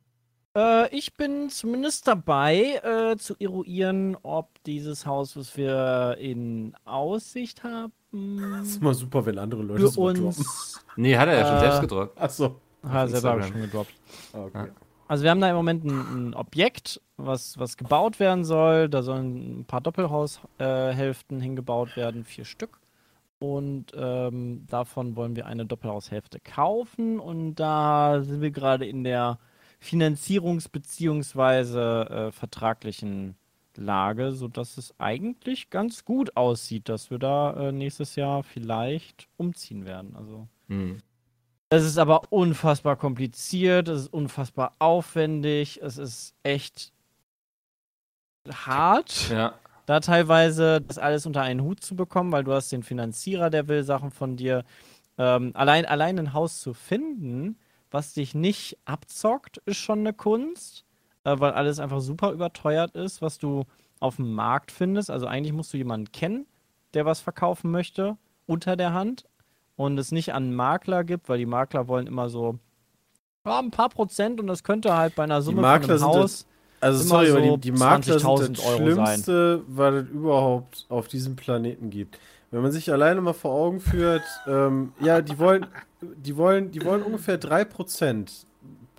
Äh, ich bin zumindest dabei, äh, zu eruieren, ob dieses Haus, was wir in Aussicht haben, Das ist immer super, wenn andere Leute für so droppen. uns. Nee, hat er ja schon Äh, selbst gedruckt. Achso. Ha, selber habe ich Instagram. schon gedroppt. Okay. Also wir haben da im Moment ein, ein Objekt, was, was gebaut werden soll. Da sollen ein paar Doppelhaushälften äh, hingebaut werden, vier Stück. Und ähm, davon wollen wir eine Doppelhaushälfte kaufen. Und da sind wir gerade in der Finanzierungs- bzw. Äh, vertraglichen Lage, sodass es eigentlich ganz gut aussieht, dass wir da äh, nächstes Jahr vielleicht umziehen werden. Also Hm. Es ist aber unfassbar kompliziert, es ist unfassbar aufwendig, es ist echt hart, Ja. da teilweise das alles unter einen Hut zu bekommen, weil du hast den Finanzierer, der will Sachen von dir. Ähm, allein, allein ein Haus zu finden, was dich nicht abzockt, ist schon eine Kunst, äh, weil alles einfach super überteuert ist, was du auf dem Markt findest. Also eigentlich musst du jemanden kennen, der was verkaufen möchte, unter der Hand und es nicht an Makler gibt, weil die Makler wollen immer so ja, ein paar Prozent und das könnte halt bei einer Summe Makler von einem Haus. Also sorry, aber so die, die Makler sind 20.000 das Euro sein. Schlimmste, was es überhaupt auf diesem Planeten gibt. Wenn man sich alleine mal vor Augen führt, ähm, ja, die wollen, die wollen, die wollen ungefähr 3%,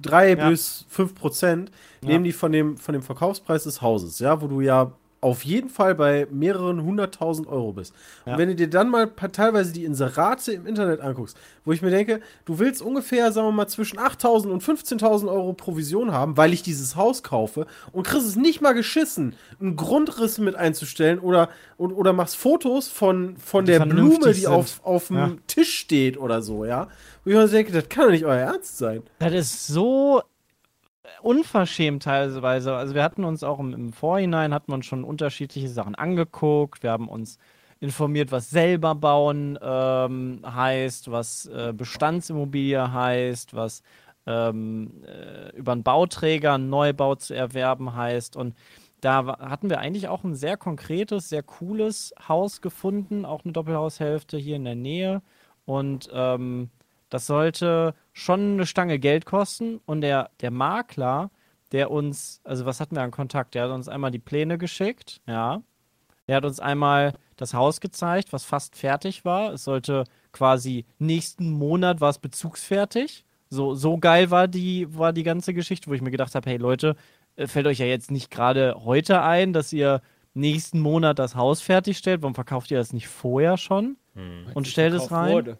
3 Ja. bis 5% Ja. nehmen die von dem, von dem Verkaufspreis des Hauses, ja, wo du ja auf jeden Fall bei mehreren hunderttausend Euro bist. Ja. Und wenn du dir dann mal teilweise die Inserate im Internet anguckst, wo ich mir denke, du willst ungefähr, sagen wir mal, zwischen 8.000 und 15.000 Euro Provision haben, weil ich dieses Haus kaufe und kriegst es nicht mal geschissen, einen Grundriss mit einzustellen oder, und, oder machst Fotos von, von Die der Blume, die sind. auf, auf dem Ja. Tisch steht oder so, ja. Wo ich mir denke, das kann doch nicht euer Ernst sein. Das ist so unverschämt teilweise. Also wir hatten uns auch im, im Vorhinein, wir uns schon unterschiedliche Sachen angeguckt. Wir haben uns informiert, was selber bauen ähm, heißt, was äh, Bestandsimmobilie heißt, was ähm, äh, über einen Bauträger einen Neubau zu erwerben heißt. Und da hatten wir eigentlich auch ein sehr konkretes, sehr cooles Haus gefunden, auch eine Doppelhaushälfte hier in der Nähe. Und ähm, das sollte schon eine Stange Geld kosten. Und der, der Makler, der uns, also was hatten wir an Kontakt? Der hat uns einmal die Pläne geschickt, ja. Der hat uns einmal das Haus gezeigt, was fast fertig war. Es sollte quasi nächsten Monat war es bezugsfertig. So, so geil war die, war die ganze Geschichte, wo ich mir gedacht habe, hey Leute, äh, fällt euch ja jetzt nicht gerade heute ein, dass ihr nächsten Monat das Haus fertigstellt. Warum verkauft ihr das nicht vorher schon? Und stellt es rein. Wurde,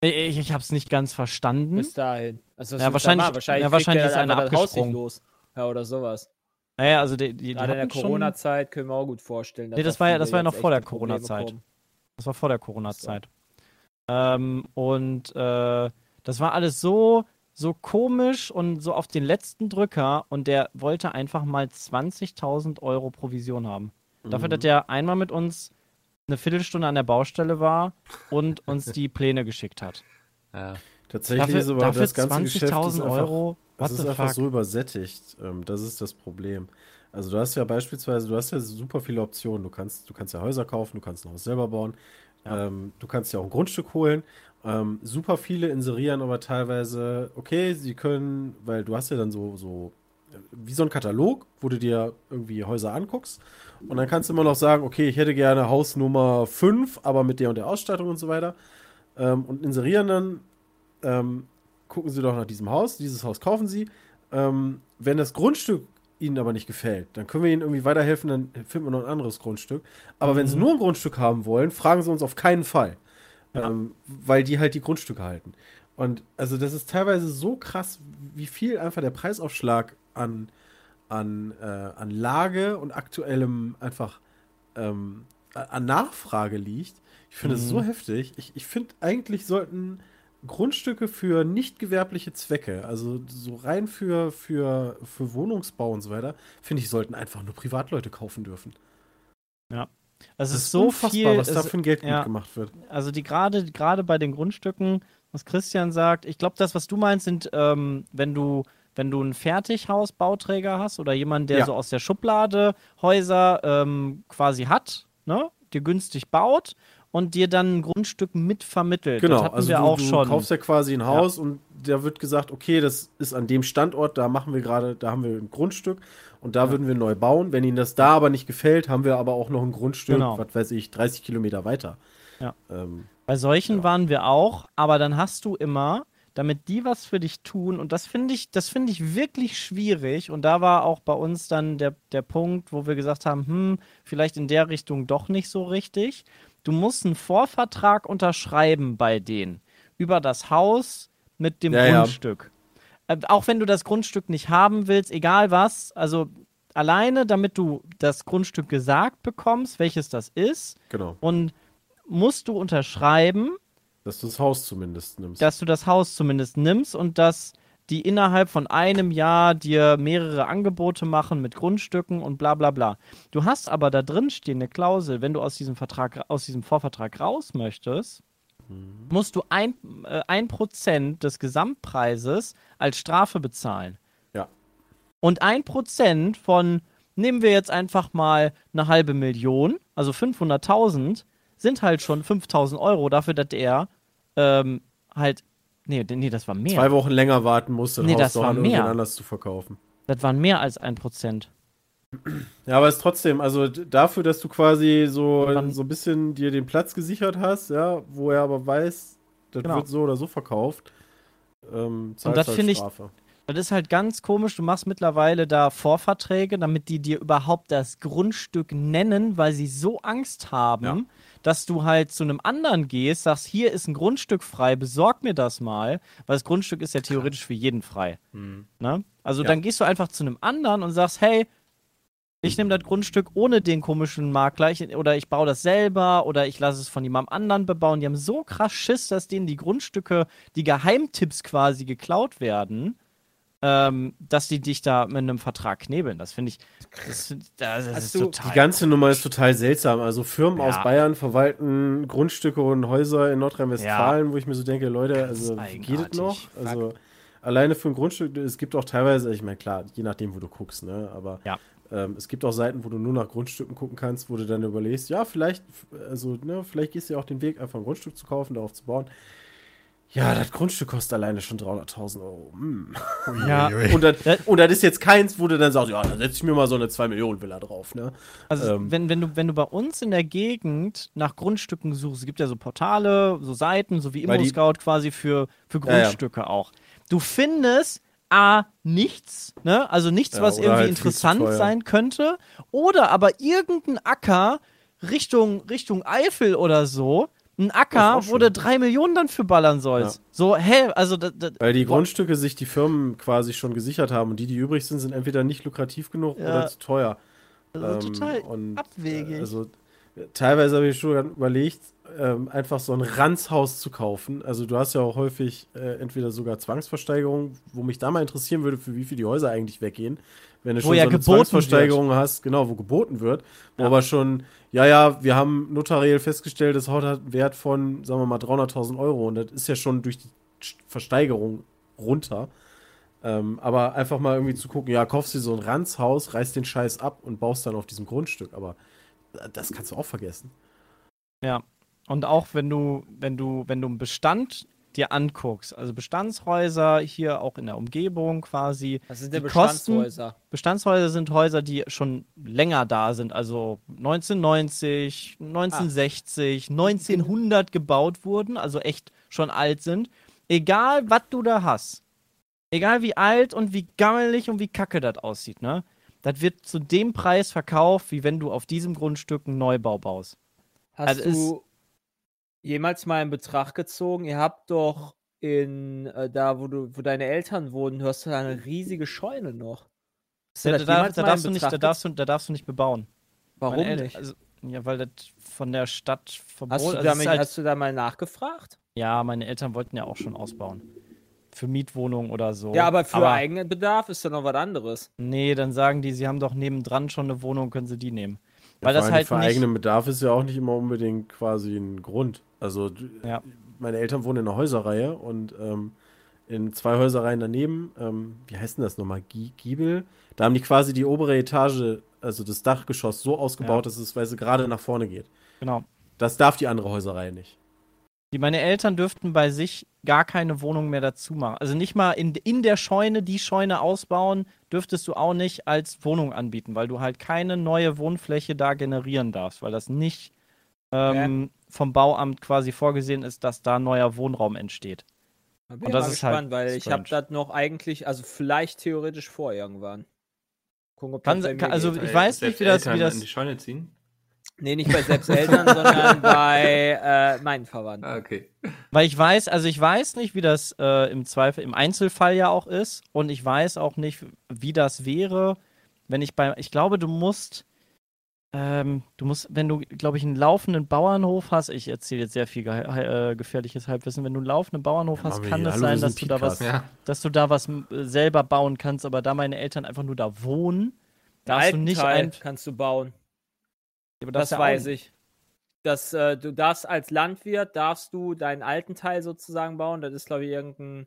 Ich, ich habe es nicht ganz verstanden. bis dahin. Also Ja, wahrscheinlich- normal. wahrscheinlich, ja, wahrscheinlich ist einer abgesprungen. los. Ja, oder sowas. Naja, also die, die, die in der Corona-Zeit können wir auch gut vorstellen. Nee, das da war ja- das war ja noch vor der Corona-Zeit. Das war vor der Corona-Zeit. Ähm, und äh, das war alles so, so komisch und so auf den letzten Drücker und der wollte einfach mal 20.000 Euro Provision haben. Dafür, dass der einmal mit uns eine Viertelstunde an der Baustelle war und uns die Pläne geschickt hat. Ja. Tatsächlich Dafür, ist aber dafür das ganze Geschäft ist 20.000 einfach, Euro. What Es ist einfach fuck? so übersättigt. Ähm, das ist das Problem. Also du hast ja beispielsweise, du hast ja super viele Optionen. Du kannst, du kannst ja Häuser kaufen, du kannst ein Haus selber bauen, Ja. ähm, du kannst ja auch ein Grundstück holen. Ähm, super viele inserieren aber teilweise, okay, sie können, weil du hast ja dann so, so wie so ein Katalog, wo du dir irgendwie Häuser anguckst. Und dann kannst du immer noch sagen, okay, ich hätte gerne Haus Nummer 5, aber mit der und der Ausstattung und so weiter. Ähm, und inserieren dann, ähm, gucken Sie doch nach diesem Haus, dieses Haus kaufen Sie. Ähm, wenn das Grundstück ihnen aber nicht gefällt. Dann können wir ihnen irgendwie weiterhelfen, dann finden wir noch ein anderes Grundstück. Aber wenn sie nur ein Grundstück haben wollen, fragen sie uns auf keinen Fall. Ähm, weil die halt die Grundstücke halten. Und also das ist teilweise so krass, wie viel einfach der Preisaufschlag an, an, äh, an Lage und aktuellem einfach ähm, an Nachfrage liegt. Ich finde es so heftig. Ich, ich finde, eigentlich sollten Grundstücke für nicht gewerbliche Zwecke, also so rein für, für, für Wohnungsbau und so weiter, finde ich, sollten einfach nur Privatleute kaufen dürfen. Es ist so viel, was da für ein Geld ja. gemacht wird. also die gerade gerade bei den Grundstücken, was Christian sagt, ich glaube, das, was du meinst, sind, ähm, wenn du wenn du einen Fertighausbauträger hast oder jemand, der Ja. so aus der Schublade Häuser ähm, quasi hat, ne, dir günstig baut und dir dann ein Grundstück mitvermittelt. Genau, das hatten also wir du, auch du schon. kaufst ja quasi ein Haus und da wird gesagt, okay, das ist an dem Standort, da machen wir gerade, da haben wir ein Grundstück und da würden wir neu bauen. Wenn Ihnen das da aber nicht gefällt, haben wir aber auch noch ein Grundstück, Genau. was weiß ich, 30 Kilometer weiter. Ja. Ähm, Bei solchen Ja. waren wir auch, aber dann hast du immer, damit die was für dich tun, und das finde ich, das finde ich wirklich schwierig. Und da war auch bei uns dann der, der Punkt, wo wir gesagt haben, hm, vielleicht in der Richtung doch nicht so richtig. Du musst einen Vorvertrag unterschreiben bei denen über das Haus mit dem Ja, ja. Grundstück. Äh, auch wenn du das Grundstück nicht haben willst, egal was, also alleine, damit du das Grundstück gesagt bekommst, welches das ist, genau, und musst du unterschreiben, dass du das Haus zumindest nimmst. dass du das Haus zumindest nimmst und dass die innerhalb von einem Jahr dir mehrere Angebote machen mit Grundstücken und bla bla bla. Du hast aber da drin stehende Klausel, wenn du aus diesem Vertrag, aus diesem Vorvertrag raus möchtest, musst du ein, äh, ein Prozent des Gesamtpreises als Strafe bezahlen. Ja. Und ein Prozent von, nehmen wir jetzt einfach mal eine halbe Million, also 500.000, sind halt schon 5.000 Euro dafür, dass er ähm, halt, nee, nee, das war mehr. Zwei Wochen länger warten musst, das Nee, das war mehr. anders zu verkaufen. Das waren mehr als ein Prozent. Ja, aber es ist trotzdem, also dafür, dass du quasi so, Dann- so ein bisschen dir den Platz gesichert hast, ja, wo er aber weiß, das Genau. wird so oder so verkauft, ähm, zahlst das halt finde ich-. Das ist halt ganz komisch. Du machst mittlerweile da Vorverträge, damit die dir überhaupt das Grundstück nennen, weil sie so Angst haben, Ja. Dass du halt zu einem anderen gehst, sagst, hier ist ein Grundstück frei, besorg mir das mal, weil das Grundstück ist ja theoretisch für jeden frei. Hm. Ne? Also Ja. dann gehst du einfach zu einem anderen und sagst, hey, ich nehme das Grundstück ohne den komischen Makler ich, oder ich baue das selber oder ich lasse es von jemandem anderen bebauen. Die haben so krass Schiss, dass denen die Grundstücke, die Geheimtipps quasi geklaut werden, ähm, dass die dich da mit einem Vertrag knebeln. Das finde ich, das, das, das ist total. Die ganze Nummer ist total seltsam. Also Firmen Ja. aus Bayern verwalten Grundstücke und Häuser in Nordrhein-Westfalen, wo ich mir so denke, Leute, also Ganz wie geht es noch? Also alleine für ein Grundstück, es gibt auch teilweise, ich meine, klar, je nachdem, wo du guckst, ne? Aber Ja. ähm, es gibt auch Seiten, wo du nur nach Grundstücken gucken kannst, wo du dann überlegst, ja, vielleicht, also, ne, vielleicht gehst du ja auch den Weg, einfach ein Grundstück zu kaufen, darauf zu bauen. Ja, das Grundstück kostet alleine schon 300.000 Euro. Hm. Ja. Und, das, und das ist jetzt keins, wo du dann sagst, ja, da setze ich mir mal so eine 2-Millionen-Villa drauf, ne? Also Ähm. wenn, wenn, du, wenn du bei uns in der Gegend nach Grundstücken suchst, es gibt ja so Portale, so Seiten, so wie ImmoScout quasi für, für Ja, ja. Grundstücke auch. Du findest A, nichts, ne? Also nichts, Ja, was irgendwie halt interessant sein könnte. Oder aber irgendein Acker Richtung, Richtung Eifel oder so. Ein Acker, wo du drei Millionen dann für ballern sollst. So, hä, also das, das, Weil die Boah. Grundstücke sich die Firmen quasi schon gesichert haben und die, die übrig sind, sind entweder nicht lukrativ genug Ja. oder zu teuer. also Ähm, total und, abwegig. äh, Also äh, teilweise habe ich schon überlegt, ähm, einfach so ein Ranzhaus zu kaufen. Also du hast ja auch häufig äh, entweder sogar Zwangsversteigerungen, wo mich da mal interessieren würde, für wie viel die Häuser eigentlich weggehen. Wenn du Wo schon ja so eine Zwangsversteigerung hast, genau, wo geboten wird, wo Ja. aber schon, ja, ja, wir haben notariell festgestellt, das Haus hat einen Wert von, sagen wir mal, 300.000 Euro und das ist ja schon durch die Versteigerung runter. Ähm, aber einfach mal irgendwie zu gucken, ja, kaufst dir so ein Ranzhaus, reißt den Scheiß ab und baust dann auf diesem Grundstück. Aber äh, das kannst du auch vergessen. Ja. Und auch wenn du, wenn du, wenn du einen Bestand dir anguckst, also Bestandshäuser hier auch in der Umgebung quasi. Das sind ja Die Kosten- Bestandshäuser. Bestandshäuser sind Häuser, die schon länger da sind, also 1990, 1960, 1900 gebaut wurden, also echt schon alt sind. Egal, was du da hast, egal wie alt und wie gammelig und wie kacke das aussieht, ne? das wird zu dem Preis verkauft, wie wenn du auf diesem Grundstück einen Neubau baust. Hast Also du jemals mal in Betracht gezogen? Ihr habt doch in äh, da, wo du, wo deine Eltern wohnen, hörst du da eine riesige Scheune noch. Da, da, da, darfst du nicht, da, Betracht darfst du, da darfst du nicht bebauen. Warum Meine El- nicht? Also, ja, weil das von der Stadt verboten hast, du also halt, hast du da mal nachgefragt? Ja, meine Eltern wollten ja auch schon ausbauen. Für Mietwohnungen oder so. Ja, aber für eigenen Bedarf ist doch noch was anderes. Nee, dann sagen die, sie haben doch nebendran schon eine Wohnung, können sie die nehmen. Weil das halt für nicht. eigenen Bedarf ist ja auch nicht immer unbedingt quasi ein Grund. Also Ja. meine Eltern wohnen in einer Häuserreihe und ähm, in zwei Häuserreihen daneben, ähm, wie heißt denn das nochmal? Gie- Giebel? Da haben die quasi die obere Etage, also das Dachgeschoss, so ausgebaut, Ja. dass es weil sie gerade nach vorne geht. Genau. Das darf die andere Häuserreihe nicht. Die, meine Eltern dürften bei sich gar keine Wohnung mehr dazu machen. Also nicht mal in, in der Scheune, die Scheune ausbauen, dürftest du auch nicht als Wohnung anbieten, weil du halt keine neue Wohnfläche da generieren darfst, weil das nicht ähm, vom Bauamt quasi vorgesehen ist, dass da neuer Wohnraum entsteht. Da bin Und ich das mal ist halt gespannt, weil ich habe strange. das noch eigentlich, also vielleicht theoretisch vor irgendwann. Gucken, ob Kann das kann- mir also geht. ich weiß nicht, wie das- wie das- in die Scheune ziehen. Nee, nicht bei selbst Eltern, sondern bei äh, meinen Verwandten. Ah, okay. Weil ich weiß, also ich weiß nicht, wie das äh, im Zweifel, im Einzelfall ja auch ist. Und ich weiß auch nicht, wie das wäre, wenn ich bei, ich glaube, du musst, ähm, du musst, wenn du, glaube ich, einen laufenden Bauernhof hast, ich erzähle jetzt sehr viel ge äh, gefährliches Halbwissen, wenn du einen laufenden Bauernhof hast, machen wir kann es wir sein, dass du da was. Ja. dass du da was selber bauen kannst, aber da meine Eltern einfach nur da wohnen, darfst du nicht ein, kannst du bauen. Aber Das, ja weiß ich. Das, äh, du darfst als Landwirt, darfst du deinen alten Teil sozusagen bauen. Das ist, glaube ich, irgendein.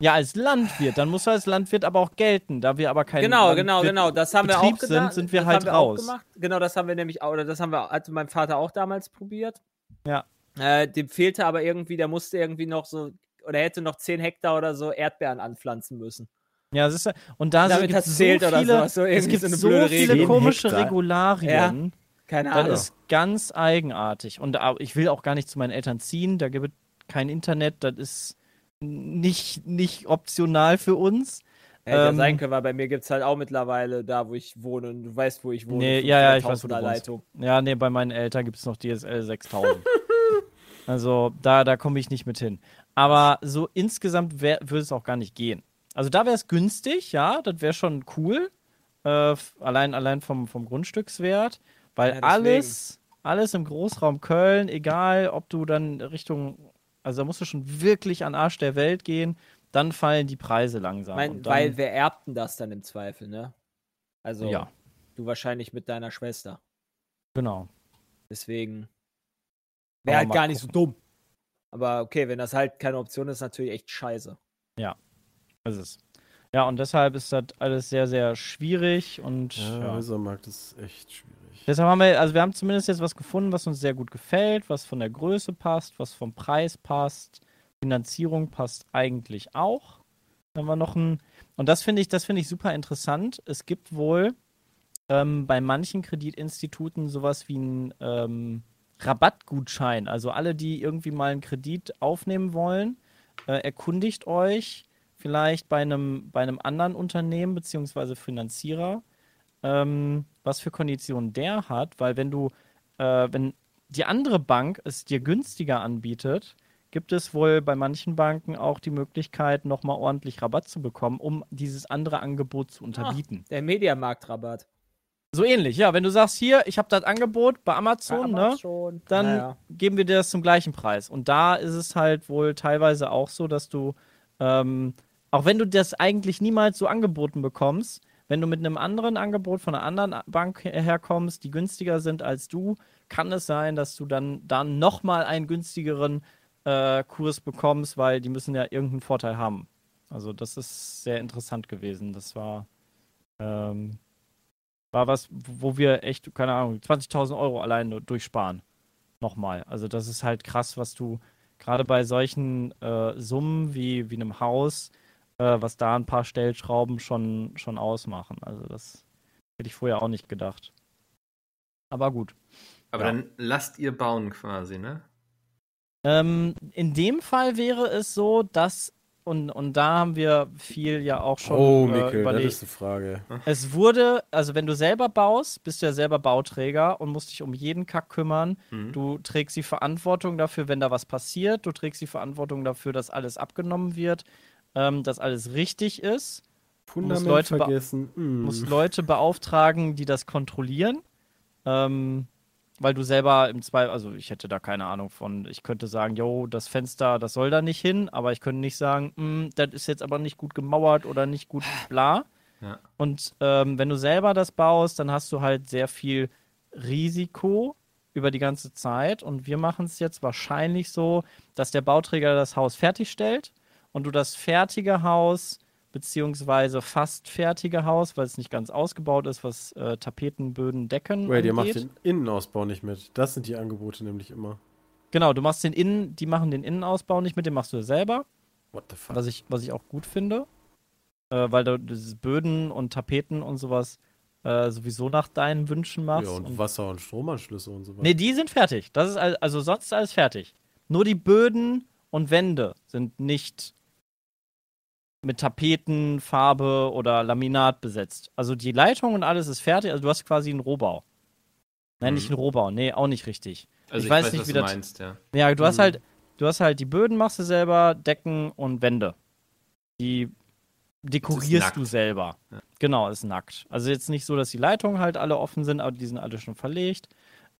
Ja, als Landwirt, dann musst du als Landwirt aber auch gelten, da wir aber kein Genau, genau, Landwirt- genau. Das haben wir auch Betrieb sind, gedacht. sind wir das halt haben wir auch raus. gemacht. Genau, das haben wir nämlich auch, oder das haben wir, hat mein Vater auch damals probiert. Ja. Äh, dem fehlte aber irgendwie, der musste irgendwie noch so, oder hätte noch 10 Hektar oder so Erdbeeren anpflanzen müssen. Ja, das ist ja, und da gibt das es so viele, sowas, so es gibt so so viele Regel. komische Hektar. Regularien. Keine Das Ahnung. ist ganz eigenartig. Und ich will auch gar nicht zu meinen Eltern ziehen. Da gibt es kein Internet. Das ist nicht, nicht optional für uns. Hätte ja ähm, sein können, weil bei mir gibt es halt auch mittlerweile da, wo ich wohne. Und du weißt, wo ich wohne. Nee, ja, ja, ich weiß, wo 500.000er du. Leitung. Ja, nee, bei meinen Eltern gibt es noch DSL 6000. also da, da komme ich nicht mit hin. Aber so insgesamt würde es auch gar nicht gehen. Also da wäre es günstig, ja, das wäre schon cool. Äh, allein, allein vom, vom Grundstückswert. Weil Ja, alles, alles im Großraum Köln, egal ob du dann Richtung, also da musst du schon wirklich an Arsch der Welt gehen, dann fallen die Preise langsam. Mein, Und dann, weil wer erbt denn das dann im Zweifel, ne? Also, Ja. du wahrscheinlich mit deiner Schwester. genau. Deswegen wäre halt gar nicht so gucken. dumm. Aber okay, wenn das halt keine Option ist, natürlich echt scheiße. Ist es. Ja, und deshalb ist das alles sehr, sehr schwierig und Ja, ja. Häusermarkt ist echt schwierig. Deshalb haben wir, also wir haben zumindest jetzt was gefunden, was uns sehr gut gefällt, was von der Größe passt, was vom Preis passt. Finanzierung passt eigentlich auch. Haben wir noch ein, und das finde ich, das finde ich super interessant. Es gibt wohl ähm, bei manchen Kreditinstituten sowas wie einen ähm, Rabattgutschein. Also alle, die irgendwie mal einen Kredit aufnehmen wollen, äh, erkundigt euch vielleicht bei einem, bei einem anderen Unternehmen beziehungsweise Finanzierer, ähm, was für Konditionen der hat, weil wenn du, äh, wenn die andere Bank es dir günstiger anbietet, gibt es wohl bei manchen Banken auch die Möglichkeit, nochmal ordentlich Rabatt zu bekommen, um dieses andere Angebot zu unterbieten. Der Mediamarktrabatt. So ähnlich, ja. Wenn du sagst, hier, ich habe das Angebot bei Amazon, ne? schon. dann Naja. geben wir dir das zum gleichen Preis. Und da ist es halt wohl teilweise auch so, dass du, ähm, auch wenn du das eigentlich niemals so angeboten bekommst, wenn du mit einem anderen Angebot von einer anderen Bank her- herkommst, die günstiger sind als du, kann es sein, dass du dann, dann nochmal einen günstigeren äh, Kurs bekommst, weil die müssen ja irgendeinen Vorteil haben. Also das ist sehr interessant gewesen. Das war, ähm, war was, wo wir echt, keine Ahnung, 20.000 Euro allein durchsparen nochmal. Also das ist halt krass, was du gerade bei solchen äh, Summen wie, wie einem Haus, äh, was da ein paar Stellschrauben schon, schon ausmachen. Also das hätte ich vorher auch nicht gedacht. Aber gut. Aber Ja. dann lasst ihr bauen quasi, ne? Ähm, in dem Fall wäre es so, dass und, und da haben wir viel ja auch schon Oh, äh, Mikkel, das überlegt. ist eine Frage. Es wurde, also wenn du selber baust, bist du ja selber Bauträger und musst dich um jeden Kack kümmern. Mhm. Du trägst die Verantwortung dafür, wenn da was passiert. Du trägst die Verantwortung dafür, dass alles abgenommen wird, ähm, dass alles richtig ist. Fundament Leute be- vergessen. Mm. Musst Leute beauftragen, die das kontrollieren. Ähm, weil du selber im Zweifel, also ich hätte da keine Ahnung von, ich könnte sagen, jo, das Fenster, das soll da nicht hin, aber ich könnte nicht sagen, "Mm, das ist jetzt aber nicht gut gemauert oder nicht gut bla. Ja. Und ähm, wenn du selber das baust, dann hast du halt sehr viel Risiko über die ganze Zeit. Und wir machen es jetzt wahrscheinlich so, dass der Bauträger das Haus fertigstellt und du das fertige Haus beziehungsweise fast fertige Haus, weil es nicht ganz ausgebaut ist, was äh, Tapeten, Böden, Decken Wait, ihr macht angeht. den Innenausbau nicht mit. Das sind die Angebote nämlich immer. Genau, du machst den Innen, die machen den Innenausbau nicht mit, den machst du selber, What the fuck? was ich, was ich auch gut finde, äh, weil du dieses Böden und Tapeten und sowas äh, sowieso nach deinen Wünschen machst. ja, und und Wasser- und Stromanschlüsse und so weiter. Nee, die sind fertig. Das ist al- also sonst ist alles fertig. Nur die Böden und Wände sind nicht mit Tapeten, Farbe oder Laminat besetzt. Also die Leitung und alles ist fertig. Also du hast quasi einen Rohbau. Nein, Mhm. nicht einen Rohbau. Nee, auch nicht richtig. Also Ich ich, weiß weiß, nicht, wie du das- meinst, ja. Ja, du hast Mhm. halt, du hast halt die Böden machst du selber, Decken und Wände. Die dekorierst du selber. Ja. Genau, ist nackt. Also jetzt nicht so, dass die Leitungen halt alle offen sind, aber die sind alle schon verlegt.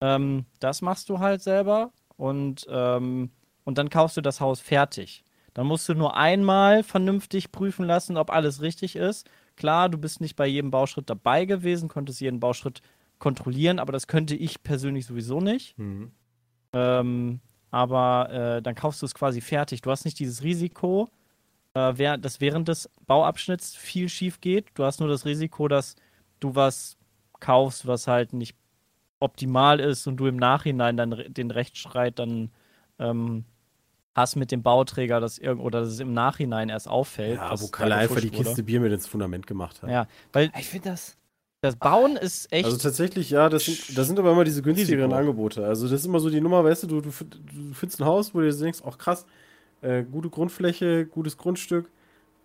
Ähm, das machst du halt selber und, ähm, und dann kaufst du das Haus fertig. Dann musst du nur einmal vernünftig prüfen lassen, ob alles richtig ist. Klar, du bist nicht bei jedem Bauschritt dabei gewesen, konntest jeden Bauschritt kontrollieren, aber das könnte ich persönlich sowieso nicht. Mhm. Ähm, aber äh, dann kaufst du es quasi fertig. Du hast nicht dieses Risiko, äh, wer, dass während des Bauabschnitts viel schief geht. Du hast nur das Risiko, dass du was kaufst, was halt nicht optimal ist und du im Nachhinein dann den Rechtsstreit dann ähm, hast mit dem Bauträger, dass irgend oder dass es im Nachhinein erst auffällt. ja, wo Kalle einfach die gefuscht wurde. Kiste Bier mit ins Fundament gemacht hat. Ja, weil Ich finde das. das Bauen ist echt. Also tatsächlich, ja, das sind, das sind aber immer diese günstigeren. Angebote. Also das ist immer so die Nummer, weißt du, du, du, find- du findest ein Haus, wo du dir denkst, ach krass, äh, gute Grundfläche, gutes Grundstück.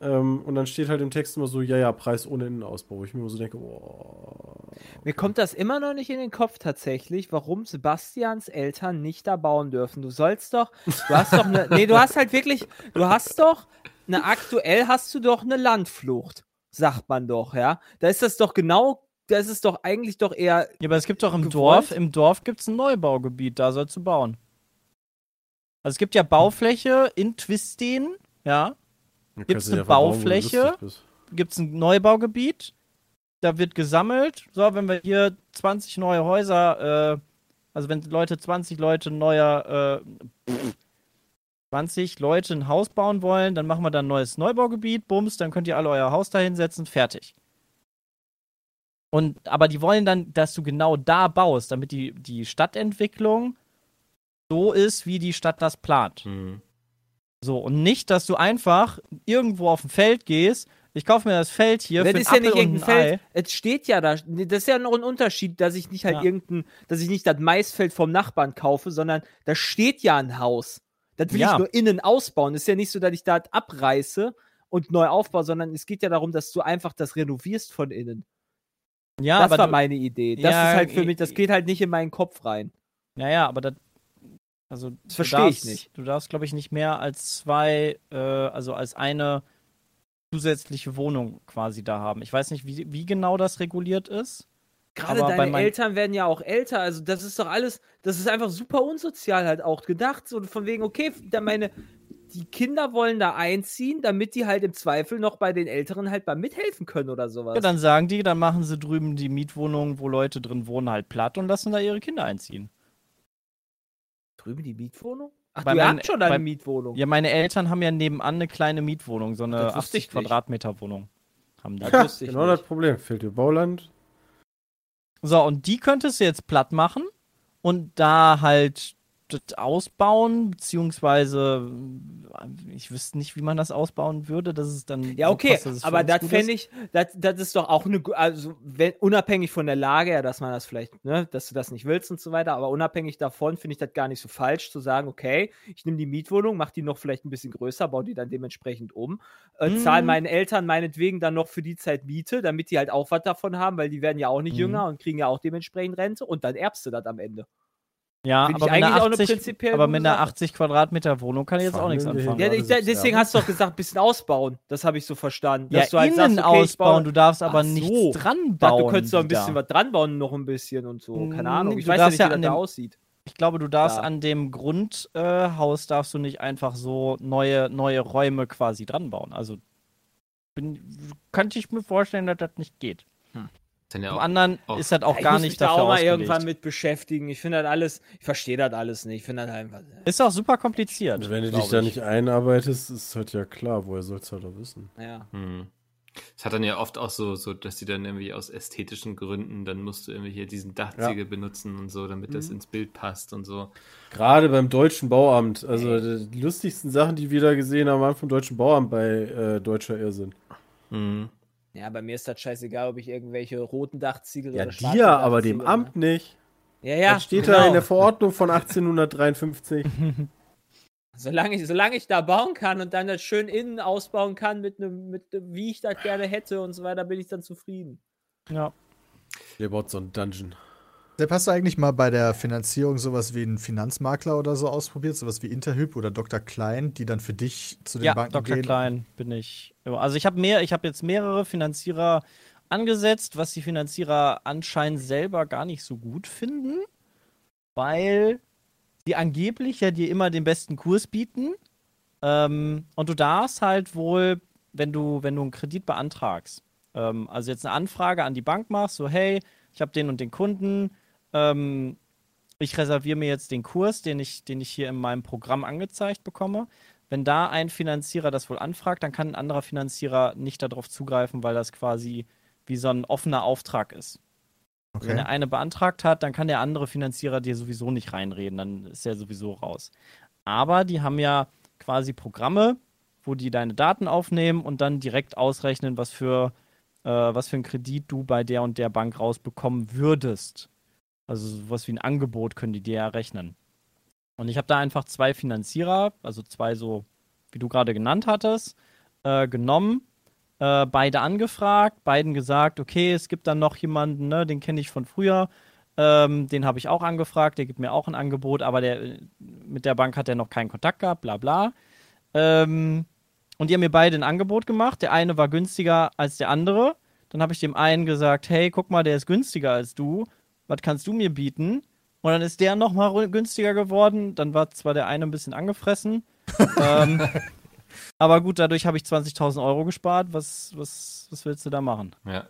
Ähm, und dann steht halt im Text immer so, ja, ja, Preis ohne Innenausbau. Wo ich mir immer so denke, boah. Mir kommt das immer noch nicht in den Kopf tatsächlich, warum Sebastians Eltern nicht da bauen dürfen. Du sollst doch, du hast doch eine, nee, du hast halt wirklich, du hast doch, eine aktuell hast du doch eine Landflucht, sagt man doch, ja. Da ist das doch genau, da ist es doch eigentlich doch eher, Ja, aber es gibt doch im gewollt? Dorf, im Dorf gibt es ein Neubaugebiet, da sollst du bauen. Also es gibt ja Baufläche in Twisten, ja, Kannst du eine Baufläche? gibt es ein Neubaugebiet, da wird gesammelt. So, wenn wir hier 20 neue Häuser, äh, also wenn Leute, 20 Leute neuer, äh, pff, 20 Leute ein Haus bauen wollen, dann machen wir da ein neues Neubaugebiet, bums, dann könnt ihr alle euer Haus da hinsetzen, fertig. Und, aber die wollen dann, dass du genau da baust, damit die, die Stadtentwicklung so ist, wie die Stadt das plant. Mhm. So, und nicht, dass du einfach irgendwo auf ein Feld gehst. Ich kaufe mir das Feld hier das für ist ja nicht irgendein ein Feld, Ei. es steht ja da, das ist ja noch ein Unterschied, dass ich nicht halt Ja. irgendein, dass ich nicht das Maisfeld vom Nachbarn kaufe, sondern da steht ja ein Haus. Das will Ja. ich nur innen ausbauen. Es ist ja nicht so, dass ich das abreiße und neu aufbaue, sondern es geht ja darum, dass du einfach das renovierst von innen. Ja, das war du, meine Idee. Das Ja, ist halt für mich, das geht halt nicht in meinen Kopf rein. ja, ja, aber das, also du versteh ich darfst- nicht. Du darfst, glaube ich, nicht mehr als zwei, äh, also als eine zusätzliche Wohnung quasi da haben. Ich weiß nicht, wie, wie genau das reguliert ist. Gerade Aber bei deine Eltern werden ja auch älter, also das ist doch alles, das ist einfach super unsozial halt auch gedacht. So von wegen, okay, da meine, die Kinder wollen da einziehen, damit die halt im Zweifel noch bei den Älteren halt mal mithelfen können oder sowas. Ja, dann sagen die, dann machen sie drüben die Mietwohnungen, wo Leute drin wohnen, halt platt und lassen da ihre Kinder einziehen. Drüben die Mietwohnung? Ach, Bei du habt schon eine bei- Mietwohnung. Ja, meine Eltern haben ja nebenan eine kleine Mietwohnung, so eine Das wusste 80 ich nicht. Quadratmeter Wohnung. Haben die. Das wusste ich Genau nicht. das Problem. Fehlt dir Bauland. So, und die könntest du jetzt platt machen und da halt das ausbauen, beziehungsweise ich wüsste nicht, wie man das ausbauen würde, dass es dann. Ja, so okay, es für aber das fände ich, das, das ist doch auch eine, also wenn, unabhängig von der Lage, ja, dass man das vielleicht, ne, dass du das nicht willst und so weiter, aber unabhängig davon finde ich das gar nicht so falsch zu sagen, okay, ich nehme die Mietwohnung, mache die noch vielleicht ein bisschen größer, baue die dann dementsprechend um, äh, Mhm. zahle meinen Eltern meinetwegen dann noch für die Zeit Miete, damit die halt auch was davon haben, weil die werden ja auch nicht Mhm. jünger und kriegen ja auch dementsprechend Rente und dann erbst du das am Ende. Ja, aber mit, einer eigentlich auch eine 80, prinzipiell aber mit einer Sache. 80 Quadratmeter Wohnung kann ich jetzt auch nichts anfangen. Ja, ich, da- deswegen hast du doch gesagt, bisschen ausbauen. Das habe ich so verstanden. Ja, dass du halt innen sagst, okay, ausbauen, du darfst aber Ach nichts so. dran bauen. dachte, du könntest doch ein bisschen was dran bauen, noch ein bisschen und so. Keine Mm, Ahnung. Ich du weiß ja nicht, ja wie das an da aussieht. Ich glaube, du darfst Ja. an dem Grundhaus äh, darfst du nicht einfach so neue, neue Räume quasi dran bauen. Also bin, könnte ich mir vorstellen, dass das nicht geht. Dann ja Zum anderen auch- ist das auch Ja, ich gar muss nicht mich da dafür auch mal irgendwann mit beschäftigen. Ich finde das alles, ich verstehe das alles nicht. Ich finde das einfach. Ist auch super kompliziert. Und wenn du dich da ich. nicht einarbeitest, ist halt ja klar, woher sollst du halt auch wissen. Ja. Hm. Es hat dann ja oft auch so, so, dass die dann irgendwie aus ästhetischen Gründen, dann musst du irgendwie hier diesen Dachziegel benutzen und so, damit das Mhm. ins Bild passt und so. Gerade beim Deutschen Bauamt, also die lustigsten Sachen, die wir da gesehen haben, waren vom Deutschen Bauamt bei äh, Deutscher Irrsinn. Hm. Ja, bei mir ist das scheißegal, ob ich irgendwelche roten Dachziegel Ja, oder schwarze dir, aber dem Dachziegel, Amt nicht. Ne? Ja, ja. das steht genau. da in der Verordnung von 1853. Solange ich, solange ich da bauen kann und dann das schön innen ausbauen kann, mit einem, mit, wie ich das gerne hätte und so weiter, bin ich dann zufrieden. Ja. Der baut so einen Dungeon. Sepp, hast du eigentlich mal bei der Finanzierung sowas wie einen Finanzmakler oder so ausprobiert? Sowas wie Interhyp oder Dr. Klein, die dann für dich zu den Ja, Banken Dr. gehen? Klein bin ich. Also ich habe mehr, ich habe jetzt mehrere Finanzierer angesetzt, was die Finanzierer anscheinend selber gar nicht so gut finden, weil die angeblich ja dir immer den besten Kurs bieten. Ähm, und du darfst halt wohl, wenn du, wenn du einen Kredit beantragst, ähm, also jetzt eine Anfrage an die Bank machst, so hey, ich habe den und den Kunden, ähm, ich reserviere mir jetzt den Kurs, den ich, den ich hier in meinem Programm angezeigt bekomme. Wenn da ein Finanzierer das wohl anfragt, dann kann ein anderer Finanzierer nicht darauf zugreifen, weil das quasi wie so ein offener Auftrag ist. Also Wenn Okay. der eine beantragt hat, dann kann der andere Finanzierer dir sowieso nicht reinreden, dann ist er sowieso raus. Aber die haben ja quasi Programme, wo die deine Daten aufnehmen und dann direkt ausrechnen, was für, äh, was für einen Kredit du bei der und der Bank rausbekommen würdest. Also sowas wie ein Angebot können die dir errechnen. Und ich habe da einfach zwei Finanzierer, also zwei so, wie du gerade genannt hattest, äh, genommen, äh, beide angefragt, beiden gesagt, okay, es gibt dann noch jemanden, ne, den kenne ich von früher, ähm, den habe ich auch angefragt, der gibt mir auch ein Angebot, aber der, äh, mit der Bank hat er noch keinen Kontakt gehabt, bla bla. Ähm, und die haben mir beide ein Angebot gemacht. Der eine war günstiger als der andere. Dann habe ich dem einen gesagt, hey, guck mal, der ist günstiger als du. Was kannst du mir bieten? Und dann ist der nochmal günstiger geworden. Dann war zwar der eine ein bisschen angefressen. ähm, aber gut, dadurch habe ich 20.000 Euro gespart. Was, was, was willst du da machen? Ja.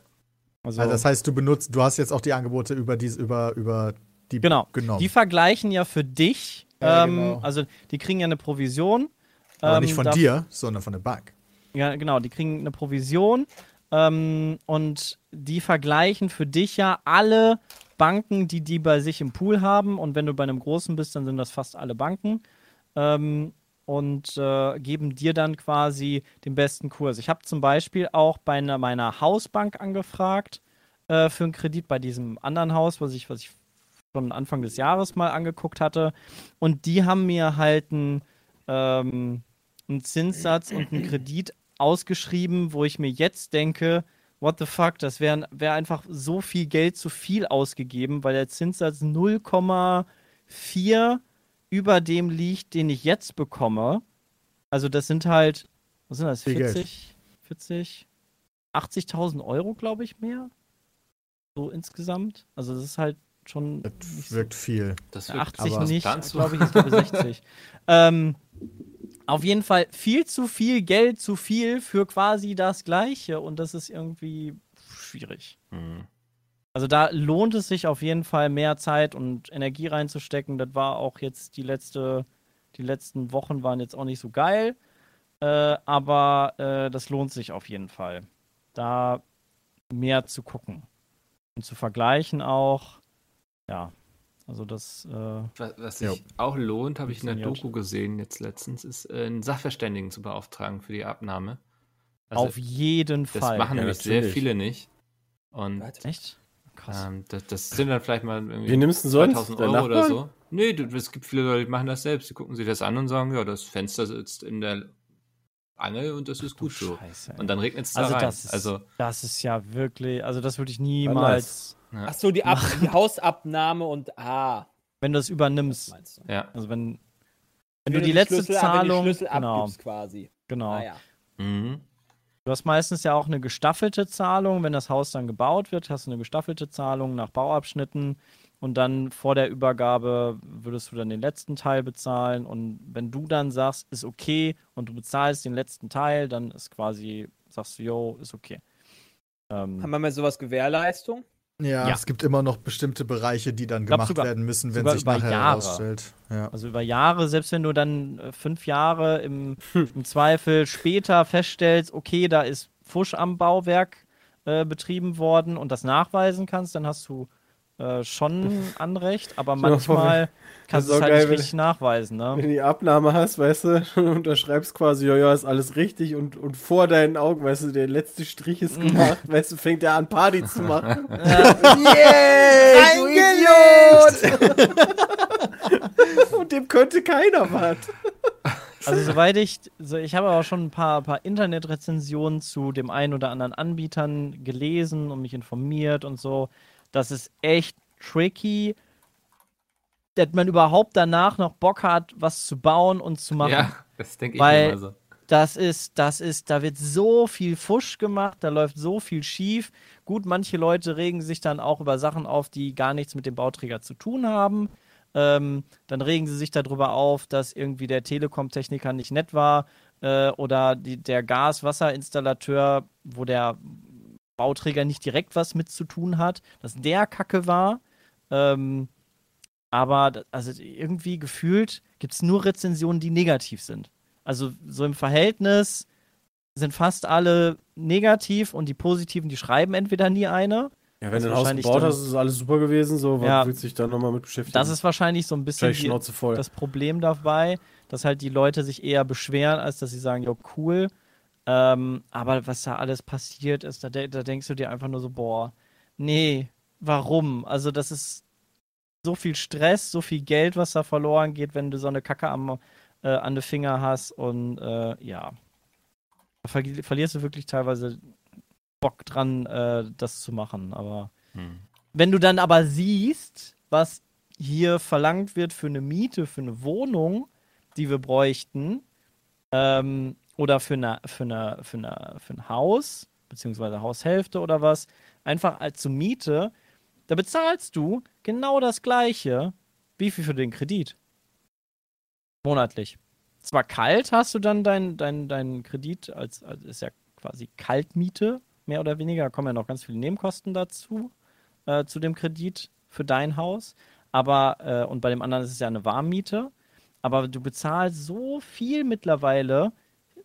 Also, Also das heißt, du benutzt, du hast jetzt auch die Angebote über die, über, über die Genau. genommen. die vergleichen ja für dich. Ja, ähm, genau. Also die kriegen ja eine Provision. Aber ähm, nicht von dir, sondern von der Bank. Ja, genau, die kriegen eine Provision ähm, und die vergleichen für dich ja alle Banken, die die bei sich im Pool haben. Und wenn du bei einem großen bist, dann sind das fast alle Banken. Ähm, und äh, geben dir dann quasi den besten Kurs. Ich habe zum Beispiel auch bei einer, meiner Hausbank angefragt äh, für einen Kredit bei diesem anderen Haus, was ich, was ich schon Anfang des Jahres mal angeguckt hatte. Und die haben mir halt einen, ähm, einen Zinssatz und einen Kredit ausgeschrieben, wo ich mir jetzt denke, what the fuck, das wäre wär einfach so viel Geld zu viel ausgegeben, weil der Zinssatz 0,4 über dem liegt, den ich jetzt bekomme. Also das sind halt, was sind das, Viel Geld. 40, 40, 80.000 Euro, glaube ich, mehr. So insgesamt. Also das ist halt schon Das so wirkt viel. Das wirkt 80 aber- nicht, glaube ich, ich glaube 60. ähm, auf jeden Fall viel zu viel Geld, zu viel für quasi das Gleiche und das ist irgendwie schwierig. Hm. Also da lohnt es sich auf jeden Fall mehr Zeit und Energie reinzustecken. Das war auch jetzt die letzte, die letzten Wochen waren jetzt auch nicht so geil, äh, aber äh, das lohnt sich auf jeden Fall, da mehr zu gucken und zu vergleichen auch. Ja, Also das, äh, Was, was Ja. sich auch lohnt, habe ich in der. Doku gesehen jetzt letztens, ist äh, einen Sachverständigen zu beauftragen für die Abnahme. Also auf jeden das Fall. machen Ja, nämlich sehr viele nicht. Und Was? Echt? Krass. ähm, das, das sind dann vielleicht mal irgendwie Wie nimmst du sonst? 2000 Der Euro oder so. Nee, es gibt viele Leute, die machen das selbst. Die gucken sich das an und sagen, ja, das Fenster sitzt in der Angel und das ist gut so. Scheiße, ey. Und dann regnet es da also rein. das ist, also, das ist ja wirklich, also das würde ich niemals, ja. Ach so, die, Ab die Hausabnahme und ah, wenn du es das übernimmst. meinst du. ja. Also wenn, wenn Wenn du die letzte Schlüssel, Zahlung, die Schlüssel genau, abgibst quasi. genau. Ah, ja. Mhm. Du hast meistens ja auch eine gestaffelte Zahlung. Wenn das Haus dann gebaut wird, hast du eine gestaffelte Zahlung nach Bauabschnitten. Und dann vor der Übergabe würdest du dann den letzten Teil bezahlen. Und wenn du dann sagst, ist okay und du bezahlst den letzten Teil, dann ist quasi, sagst du, yo, ist okay. Haben Ähm, wir mal sowas Gewährleistung? Ja, Ja. es gibt immer noch bestimmte Bereiche, die dann gemacht sogar- werden müssen, wenn sich nachher Jahre. herausstellt. Ja. also über Jahre, selbst wenn du dann äh, fünf Jahre im, im Zweifel später feststellst, okay, da ist Fusch am Bauwerk äh, betrieben worden und das nachweisen kannst, dann hast du äh, schon Anrecht, aber manchmal kannst du es auch halt geil, nicht wenn- richtig nachweisen. Wenn Ne? du die Abnahme hast, weißt du, und unterschreibst quasi, ja, ja, ist alles richtig und, und vor deinen Augen, weißt du, der letzte Strich ist gemacht, weißt du, fängt er an, Party zu machen. Yay, du Idiot! und dem könnte keiner was. Also soweit ich, so, ich habe auch schon ein paar, paar Internetrezensionen zu dem einen oder anderen Anbietern gelesen und mich informiert und so. Das ist echt tricky, dass man überhaupt danach noch Bock hat, was zu bauen und zu machen. ja, das denke ich Weil- immer so. Das ist, das ist, da wird so viel Fusch gemacht, da läuft so viel schief. Gut, manche Leute regen sich dann auch über Sachen auf, die gar nichts mit dem Bauträger zu tun haben. Ähm, dann regen sie sich darüber auf, dass irgendwie der Telekom-Techniker nicht nett war äh, oder die, der Gas-Wasser-Installateur, wo der Bauträger nicht direkt was mit zu tun hat, dass der Kacke war. Ähm, aber da- also irgendwie gefühlt gibt es nur Rezensionen, die negativ sind. Also so im Verhältnis sind fast alle negativ und die positiven, die schreiben entweder nie eine. Ja, wenn du ein Haus gebaut hast, ist alles super gewesen, so, was Ja. willst du dich dann nochmal mit beschäftigen? Das ist wahrscheinlich so ein bisschen die, das Problem dabei, dass halt die Leute sich eher beschweren, als dass sie sagen, jo, cool. Ähm, aber was da alles passiert ist, da, da denkst du dir einfach nur so, boah, nee, warum? Also das ist so viel Stress, so viel Geld, was da verloren geht, wenn du so eine Kacke am, äh, an den Finger hast und äh, ja. Da ver verlierst du wirklich teilweise Bock dran, äh, das zu machen, aber Hm. wenn du dann aber siehst, was hier verlangt wird für eine Miete, für eine Wohnung, die wir bräuchten, ähm, oder für, eine, für, eine, für, eine, für ein Haus, beziehungsweise Haushälfte oder was, einfach als zur Miete, da bezahlst du genau das gleiche, wie viel für den Kredit. Monatlich. Zwar kalt hast du dann deinen dein, dein Kredit, als, als ist ja quasi Kaltmiete, mehr oder weniger, da kommen ja noch ganz viele Nebenkosten dazu äh, zu dem Kredit für dein Haus. Aber, äh, und bei dem anderen ist es ja eine Warmmiete. Aber du bezahlst so viel mittlerweile,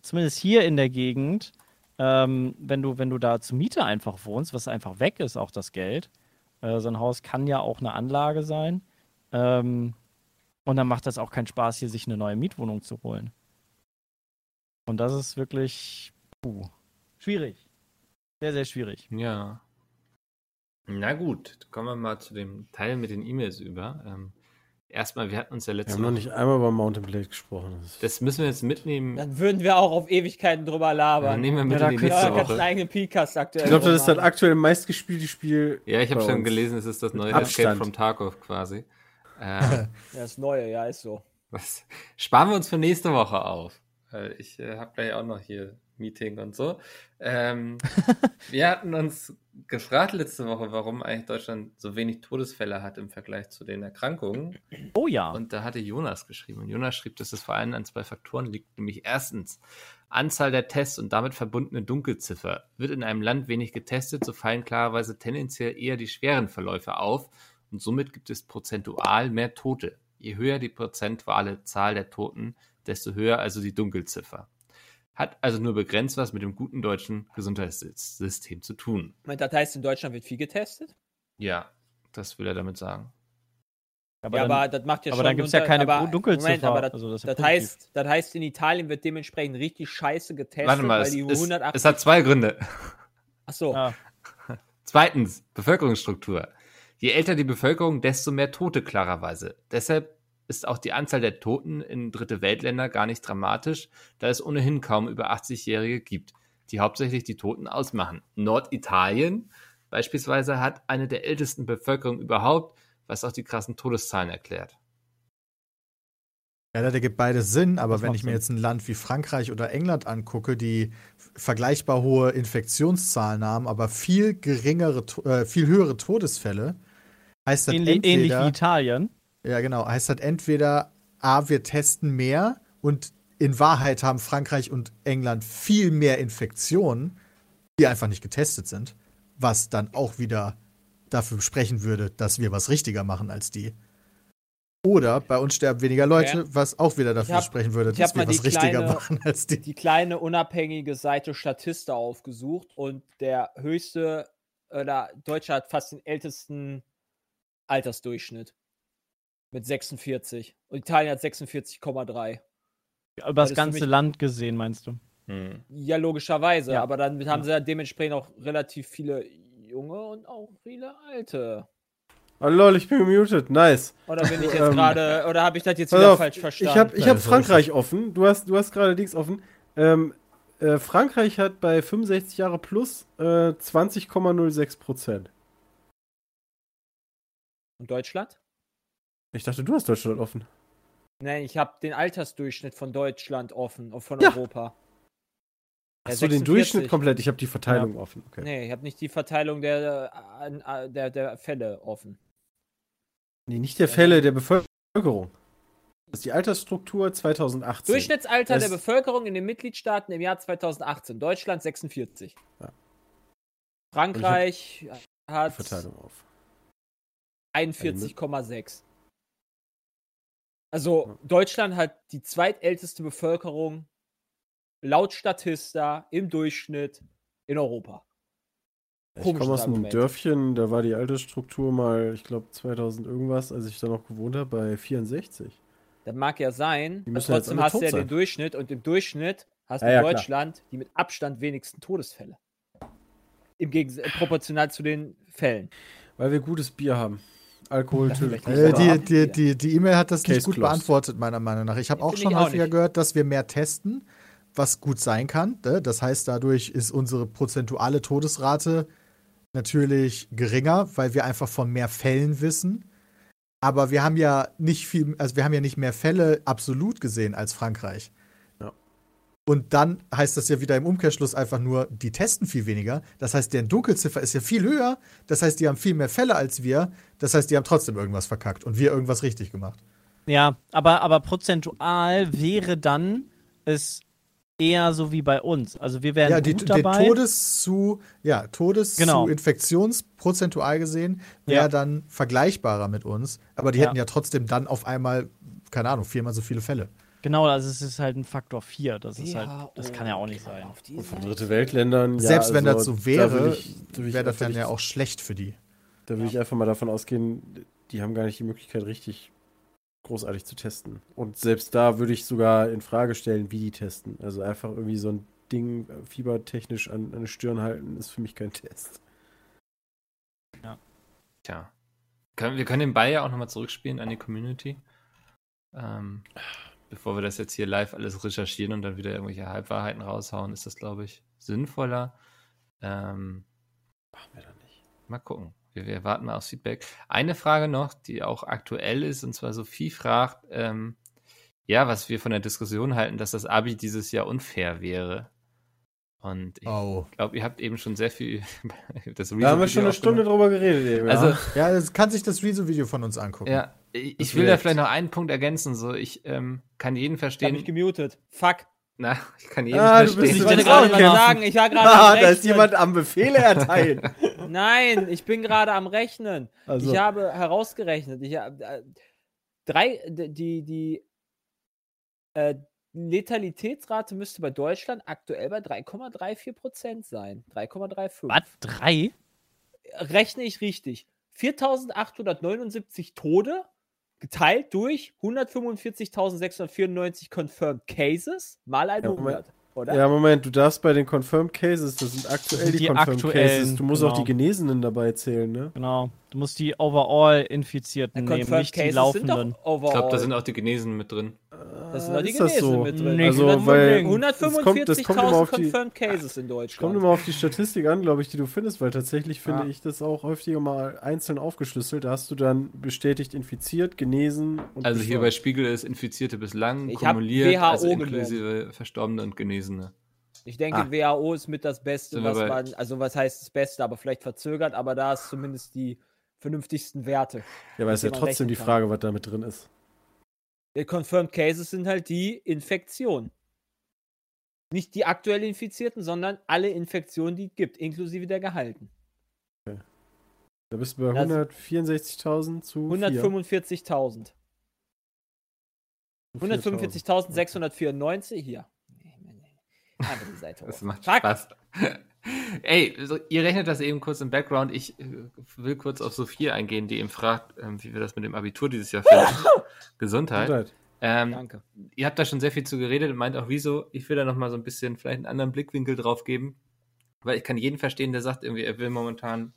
zumindest hier in der Gegend, ähm, wenn, du, wenn du da zur Miete einfach wohnst, was einfach weg ist, auch das Geld. Äh, so ein Haus kann ja auch eine Anlage sein. Ähm, und dann macht das auch keinen Spaß, hier sich eine neue Mietwohnung zu holen. Und das ist wirklich puh, schwierig. Sehr, sehr schwierig. Ja. Na gut, kommen wir mal zu dem Teil mit den E-Mails über. Ähm, erstmal, wir hatten uns ja Wir letzte haben noch Woche- nicht einmal über Mountain Blade gesprochen. Das müssen wir jetzt mitnehmen. Dann würden wir auch auf Ewigkeiten drüber Dann labern. nehmen wir mit Ja, in die nächste du einen Woche. eigenen Podcast aktuell. ich glaube, das ist das aktuell meistgespielte Spiel. Ja, ich habe schon gelesen, es ist das neue Mit Escape Abstand. from Tarkov quasi. Ähm, Ja, das Neue, ja, ist so. was sparen wir uns für nächste Woche auf? Ich äh, habe gleich auch noch hier Meeting und so. Ähm, wir hatten uns gefragt letzte Woche, warum eigentlich Deutschland so wenig Todesfälle hat im Vergleich zu den Erkrankungen. Oh ja. Und da hatte Jonas geschrieben. Und Jonas schrieb, dass es vor allem an zwei Faktoren liegt, nämlich erstens Anzahl der Tests und damit verbundene Dunkelziffer. Wird in einem Land wenig getestet, so fallen klarerweise tendenziell eher die schweren Verläufe auf und somit gibt es prozentual mehr Tote. Je höher die prozentuale Zahl der Toten, desto höher also die Dunkelziffer. Hat also nur begrenzt was mit dem guten deutschen Gesundheitssystem zu tun. Das heißt, in Deutschland wird viel getestet? Ja, das will er damit sagen. Aber ja, dann, aber das macht ja aber schon. dann gibt's ja unter- keine aber, Dunkelziffer, Moment, aber das, also das ist ja das, heißt, das heißt, in Italien wird dementsprechend richtig scheiße getestet, Warte mal, weil es, die es, 180. es hat zwei Gründe. Achso, Ah, Zweitens, Bevölkerungsstruktur. Je älter die Bevölkerung, desto mehr Tote klarerweise. Deshalb ist auch die Anzahl der Toten in dritte Weltländer gar nicht dramatisch, da es ohnehin kaum über 80-Jährige gibt, die hauptsächlich die Toten ausmachen. Norditalien beispielsweise hat eine der ältesten Bevölkerungen überhaupt, was auch die krassen Todeszahlen erklärt. Ja, das ergibt beides Sinn, aber Das wenn ich mir Sinn. jetzt ein Land wie Frankreich oder England angucke, die vergleichbar hohe Infektionszahlen haben, aber viel geringere, äh, viel höhere Todesfälle, heißt das ähnlich, ähnlich entweder, wie Italien. Ja genau, heißt das entweder A, wir testen mehr und in Wahrheit haben Frankreich und England viel mehr Infektionen, die einfach nicht getestet sind, was dann auch wieder dafür sprechen würde, dass wir was richtiger machen als die. Oder bei uns sterben weniger Leute, Okay. was auch wieder dafür hab- sprechen würde, dass wir was richtiger kleine- machen als die. die kleine unabhängige Seite Statista aufgesucht und der höchste, oder Deutschland hat fast den ältesten Altersdurchschnitt. Mit 46. Und Italien hat 46,3. Über Das das ganze mich- Land gesehen, meinst du? Hm. Ja, logischerweise. Ja. Aber dann haben sie ja dementsprechend auch relativ viele junge und auch viele alte. Oh lol, ich bin gemutet. Nice. Oder bin ich jetzt Ähm, gerade, oder habe ich das jetzt Pass wieder auf, falsch verstanden? Ich habe ich hab Frankreich offen. Du hast, du hast gerade Dings offen. Ähm, äh, Frankreich hat bei 65 Jahre plus äh, 20,06 Prozent. Und Deutschland? Ich dachte, du hast Deutschland offen. Nein, ich habe den Altersdurchschnitt von Deutschland offen, und von Ja. Europa. Ja, Achso, den 46. Durchschnitt komplett. Ich habe die Verteilung offen. Okay. Nee, ich habe nicht die Verteilung der, äh, äh, der, der Fälle offen. Nee, nicht der Fälle der Bevölkerung. Das ist die Altersstruktur 2018. Durchschnittsalter Das- der Bevölkerung in den Mitgliedstaaten im Jahr 2018. Deutschland 46. Ja. Frankreich hat Verteilung auf. 41,6. Also. Deutschland hat die zweitälteste Bevölkerung laut Statista im Durchschnitt in Europa. Ich Komisches komme aus einem Argument. Dörfchen, da war die Altersstruktur mal, ich glaube 2000 irgendwas, als ich da noch gewohnt habe, bei 64. Das mag ja sein, aber jetzt trotzdem hast du ja sein. den Durchschnitt und im Durchschnitt hast du Ja, ja, klar. Deutschland die mit Abstand wenigsten Todesfälle. Im Gegensatz äh, proportional zu den Fällen. Weil wir gutes Bier haben. Alkohol Das tötet. vielleicht Äh, die die, die, die E-Mail hat das Case nicht gut closed. beantwortet, meiner Meinung nach. Ich habe auch schon auch häufiger gehört, dass wir mehr testen, was gut sein kann. ne? Das heißt, dadurch ist unsere prozentuale Todesrate natürlich geringer, weil wir einfach von mehr Fällen wissen. Aber wir haben ja nicht viel, also wir haben ja nicht mehr Fälle absolut gesehen als Frankreich. Und dann heißt das ja wieder im Umkehrschluss einfach nur, die testen viel weniger. Das heißt, deren Dunkelziffer ist ja viel höher. Das heißt, die haben viel mehr Fälle als wir. Das heißt, die haben trotzdem irgendwas verkackt und wir irgendwas richtig gemacht. Ja, aber, aber prozentual wäre dann es eher so wie bei uns. Also wir wären Ja, die, gut dabei. Todes zu, ja, Todes Genau. zu Infektionsprozentual gesehen wäre Ja. dann vergleichbarer mit uns. Aber die Ja. hätten ja trotzdem dann auf einmal, keine Ahnung, viermal so viele Fälle. Genau, also es ist halt ein Faktor 4. Das ist halt, Ja, das oh, kann ja auch nicht sein. Und von dritte Weltländern. ja, Selbst wenn also, das so wäre, da wäre das dann ja auch schlecht für die. Da will ich einfach mal davon ausgehen, die haben gar nicht die Möglichkeit, richtig großartig zu testen. Und selbst da würde ich sogar in Frage stellen, wie die testen. Also einfach irgendwie so ein Ding äh, fiebertechnisch an, an die Stirn halten, ist für mich kein Test. Tja. Können, wir können den Ball ja auch nochmal zurückspielen an die Community. Ähm, bevor wir das jetzt hier live alles recherchieren und dann wieder irgendwelche Halbwahrheiten raushauen, ist das, glaube ich, sinnvoller. Ähm, Machen wir da nicht. mal gucken. Wir, wir warten mal aufs Feedback. Eine Frage noch, die auch aktuell ist, und zwar Sophie fragt, ähm, ja, was wir von der Diskussion halten, dass das Abi dieses Jahr unfair wäre. Und ich Oh. glaube, ihr habt eben schon sehr viel das Da haben wir schon eine. Stunde drüber geredet. Eben, ja. Also, Ja, das kann sich das Rezo-Video von uns angucken. Ja, ich, ich will da vielleicht noch einen Punkt ergänzen. So, ich ähm, kann jeden Ich verstehen. mich gemutet. Fuck. Na, ich kann jeden Ah, du bist verstehen. Ich nicht wollte gerade sagen. Ich war gerade ah, da ist jemand am Befehle erteilen. Nein, ich bin gerade am Rechnen. Also, Ich habe herausgerechnet, ich habe äh, drei, die, die äh, Letalitätsrate müsste bei Deutschland aktuell bei 3,34 Prozent sein. 3,35. Was? Drei? Rechne ich richtig. 4879 Tode geteilt durch 145.694 confirmed cases mal 100, oder? Ja, Moment, du darfst bei den Confirmed Cases, das sind aktuell sind die, die Confirmed aktuellen, Cases. Du musst auch genau. die Genesenen dabei zählen, ne? Genau. Du musst die Overall-Infizierten Ja, nehmen, nicht die sind laufenden. Ich glaube, da sind auch die Genesen mit drin. das sind doch die Ist das Genesen so? mit drin. Also, weil- 145.000 das kommt immer auf die- confirmed cases in Kommt Deutschland. immer auf die Statistik an, glaube ich, die du findest, weil tatsächlich finde Ja. ich das auch häufiger mal einzeln aufgeschlüsselt. Da hast du dann bestätigt infiziert, genesen und Also hier bei. Spiegel ist Infizierte bislang Ich kumuliert, WHO also genommen. inklusive Verstorbene und Genesene. Ich denke, Ah. WHO ist mit das Beste, was man, also was heißt das Beste, aber vielleicht verzögert, aber da ist zumindest die vernünftigsten Werte. Ja, aber ist ja trotzdem die Frage, was damit drin ist. Die Confirmed Cases sind halt die Infektionen. Nicht die aktuell Infizierten, sondern alle Infektionen, die es gibt, inklusive der gehalten. Da bist du bei Das- 164.000 zu 4. 145.000. Zu 4.000. 145.694 hier. Einfach die Seite Das macht. Spaß. Ey, ihr rechnet das eben kurz im Background. Ich äh, will kurz auf Sophie eingehen, die eben fragt, ähm, wie wir das mit dem Abitur dieses Jahr finden. Gesundheit. Gesundheit. Ähm, Danke. ihr habt da schon sehr viel zu geredet und meint auch, wieso. Ich will da nochmal so ein bisschen vielleicht einen anderen Blickwinkel drauf geben. Weil ich kann jeden verstehen, der sagt irgendwie, er will momentan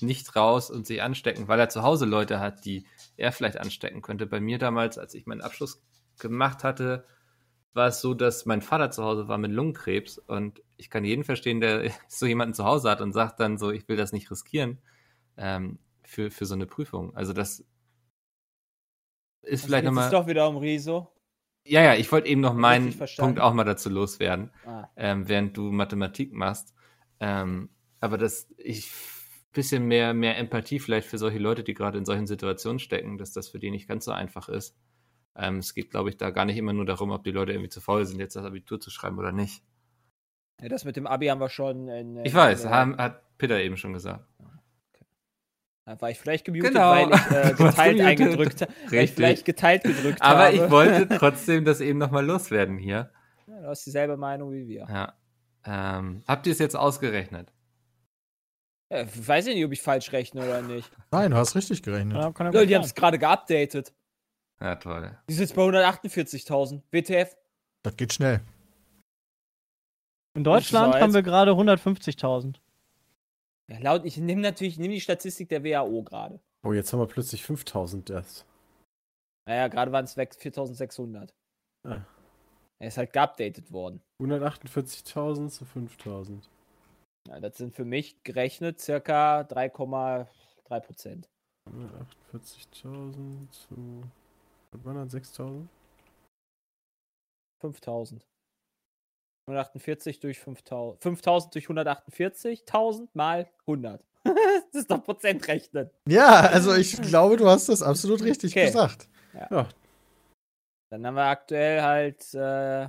nicht raus und sich anstecken, weil er zu Hause Leute hat, die er vielleicht anstecken könnte. Bei mir damals, als ich meinen Abschluss gemacht hatte, war es so, dass mein Vater zu Hause war mit Lungenkrebs und ich kann jeden verstehen, der so jemanden zu Hause hat und sagt dann so, ich will das nicht riskieren ähm, für, für so eine Prüfung. Also das ist vielleicht Jetzt ist nochmal... doch wieder um Riso. Ja, ja, ich wollte eben noch meinen. Punkt auch mal dazu loswerden, Ah. ähm, während du Mathematik machst. Ähm, aber dass ich bisschen mehr, mehr Empathie vielleicht für solche Leute, die gerade in solchen Situationen stecken, dass das für die nicht ganz so einfach ist. Ähm, es geht, glaube ich, da gar nicht immer nur darum, ob die Leute irgendwie zu faul sind, jetzt das Abitur zu schreiben oder nicht. Ja, das mit dem Abi haben wir schon. In, Ich in- weiß, in- haben, hat Peter eben schon gesagt. Da war ich vielleicht gemutet, Genau. weil ich äh, geteilt eingedrückt habe. Weil ich Richtig. vielleicht geteilt gedrückt Aber habe. ich wollte trotzdem das eben nochmal loswerden hier. Ja, du hast dieselbe Meinung wie wir. Ja. Ähm, habt ihr es jetzt ausgerechnet? Ja, ich weiß ja nicht, ob ich falsch rechne oder nicht. Nein, du hast richtig gerechnet. Ja, ja die haben es gerade geupdatet. Ja, toll. Die sind jetzt bei 148.000. WTF? Das geht schnell. In Deutschland haben wir gerade 150.000. Ja, laut, ich nehme natürlich ich nehm die Statistik der WHO gerade. Oh, jetzt haben wir plötzlich 5000 erst. Naja, gerade waren es weg 4.600. Ah. Er ist halt geupdatet worden. 148.000 zu 5000. Ja, das sind für mich gerechnet circa 3,3 Prozent. 148.000 zu. Was waren das? 6000? 5000. 148 durch 5000. 5000 durch 148, 1000 mal 100. das ist doch Prozentrechnen. Ja, also ich glaube, du hast das absolut richtig Okay. gesagt. Ja, Dann haben wir aktuell halt äh,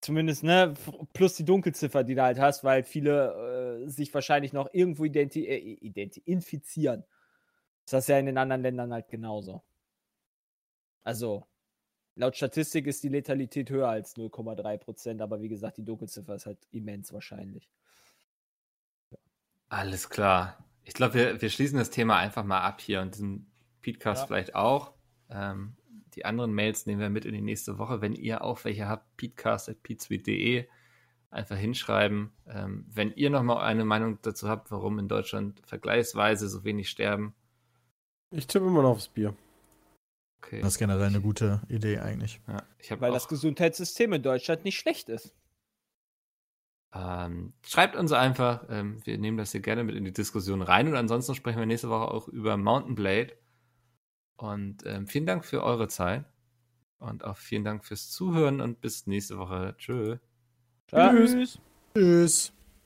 zumindest, ne, plus die Dunkelziffer, die du halt hast, weil viele äh, sich wahrscheinlich noch irgendwo identi äh, identi infizieren. Das ist ja in den anderen Ländern halt genauso. Also, laut Statistik ist die Letalität höher als 0,3 Prozent, aber wie gesagt, die Dunkelziffer ist halt immens wahrscheinlich. Alles klar. Ich glaube, wir, wir schließen das Thema einfach mal ab hier und diesen Podcast Ja. vielleicht auch. Ähm, die anderen Mails nehmen wir mit in die nächste Woche. Wenn ihr auch welche habt, peatcast.peatsweet.de einfach hinschreiben. Ähm, wenn ihr nochmal eine Meinung dazu habt, warum in Deutschland vergleichsweise so wenig sterben. ich tippe immer noch aufs Bier. Okay. Das ist generell eine gute Idee eigentlich. ja, Weil das Gesundheitssystem in Deutschland nicht schlecht ist. Ähm, schreibt uns einfach, ähm, wir nehmen das hier gerne mit in die Diskussion rein und ansonsten sprechen wir nächste Woche auch über Mountain Blade. Und ähm, vielen Dank für eure Zeit und auch vielen Dank fürs Zuhören und bis nächste Woche. Tschö. Tschüss. Tschüss.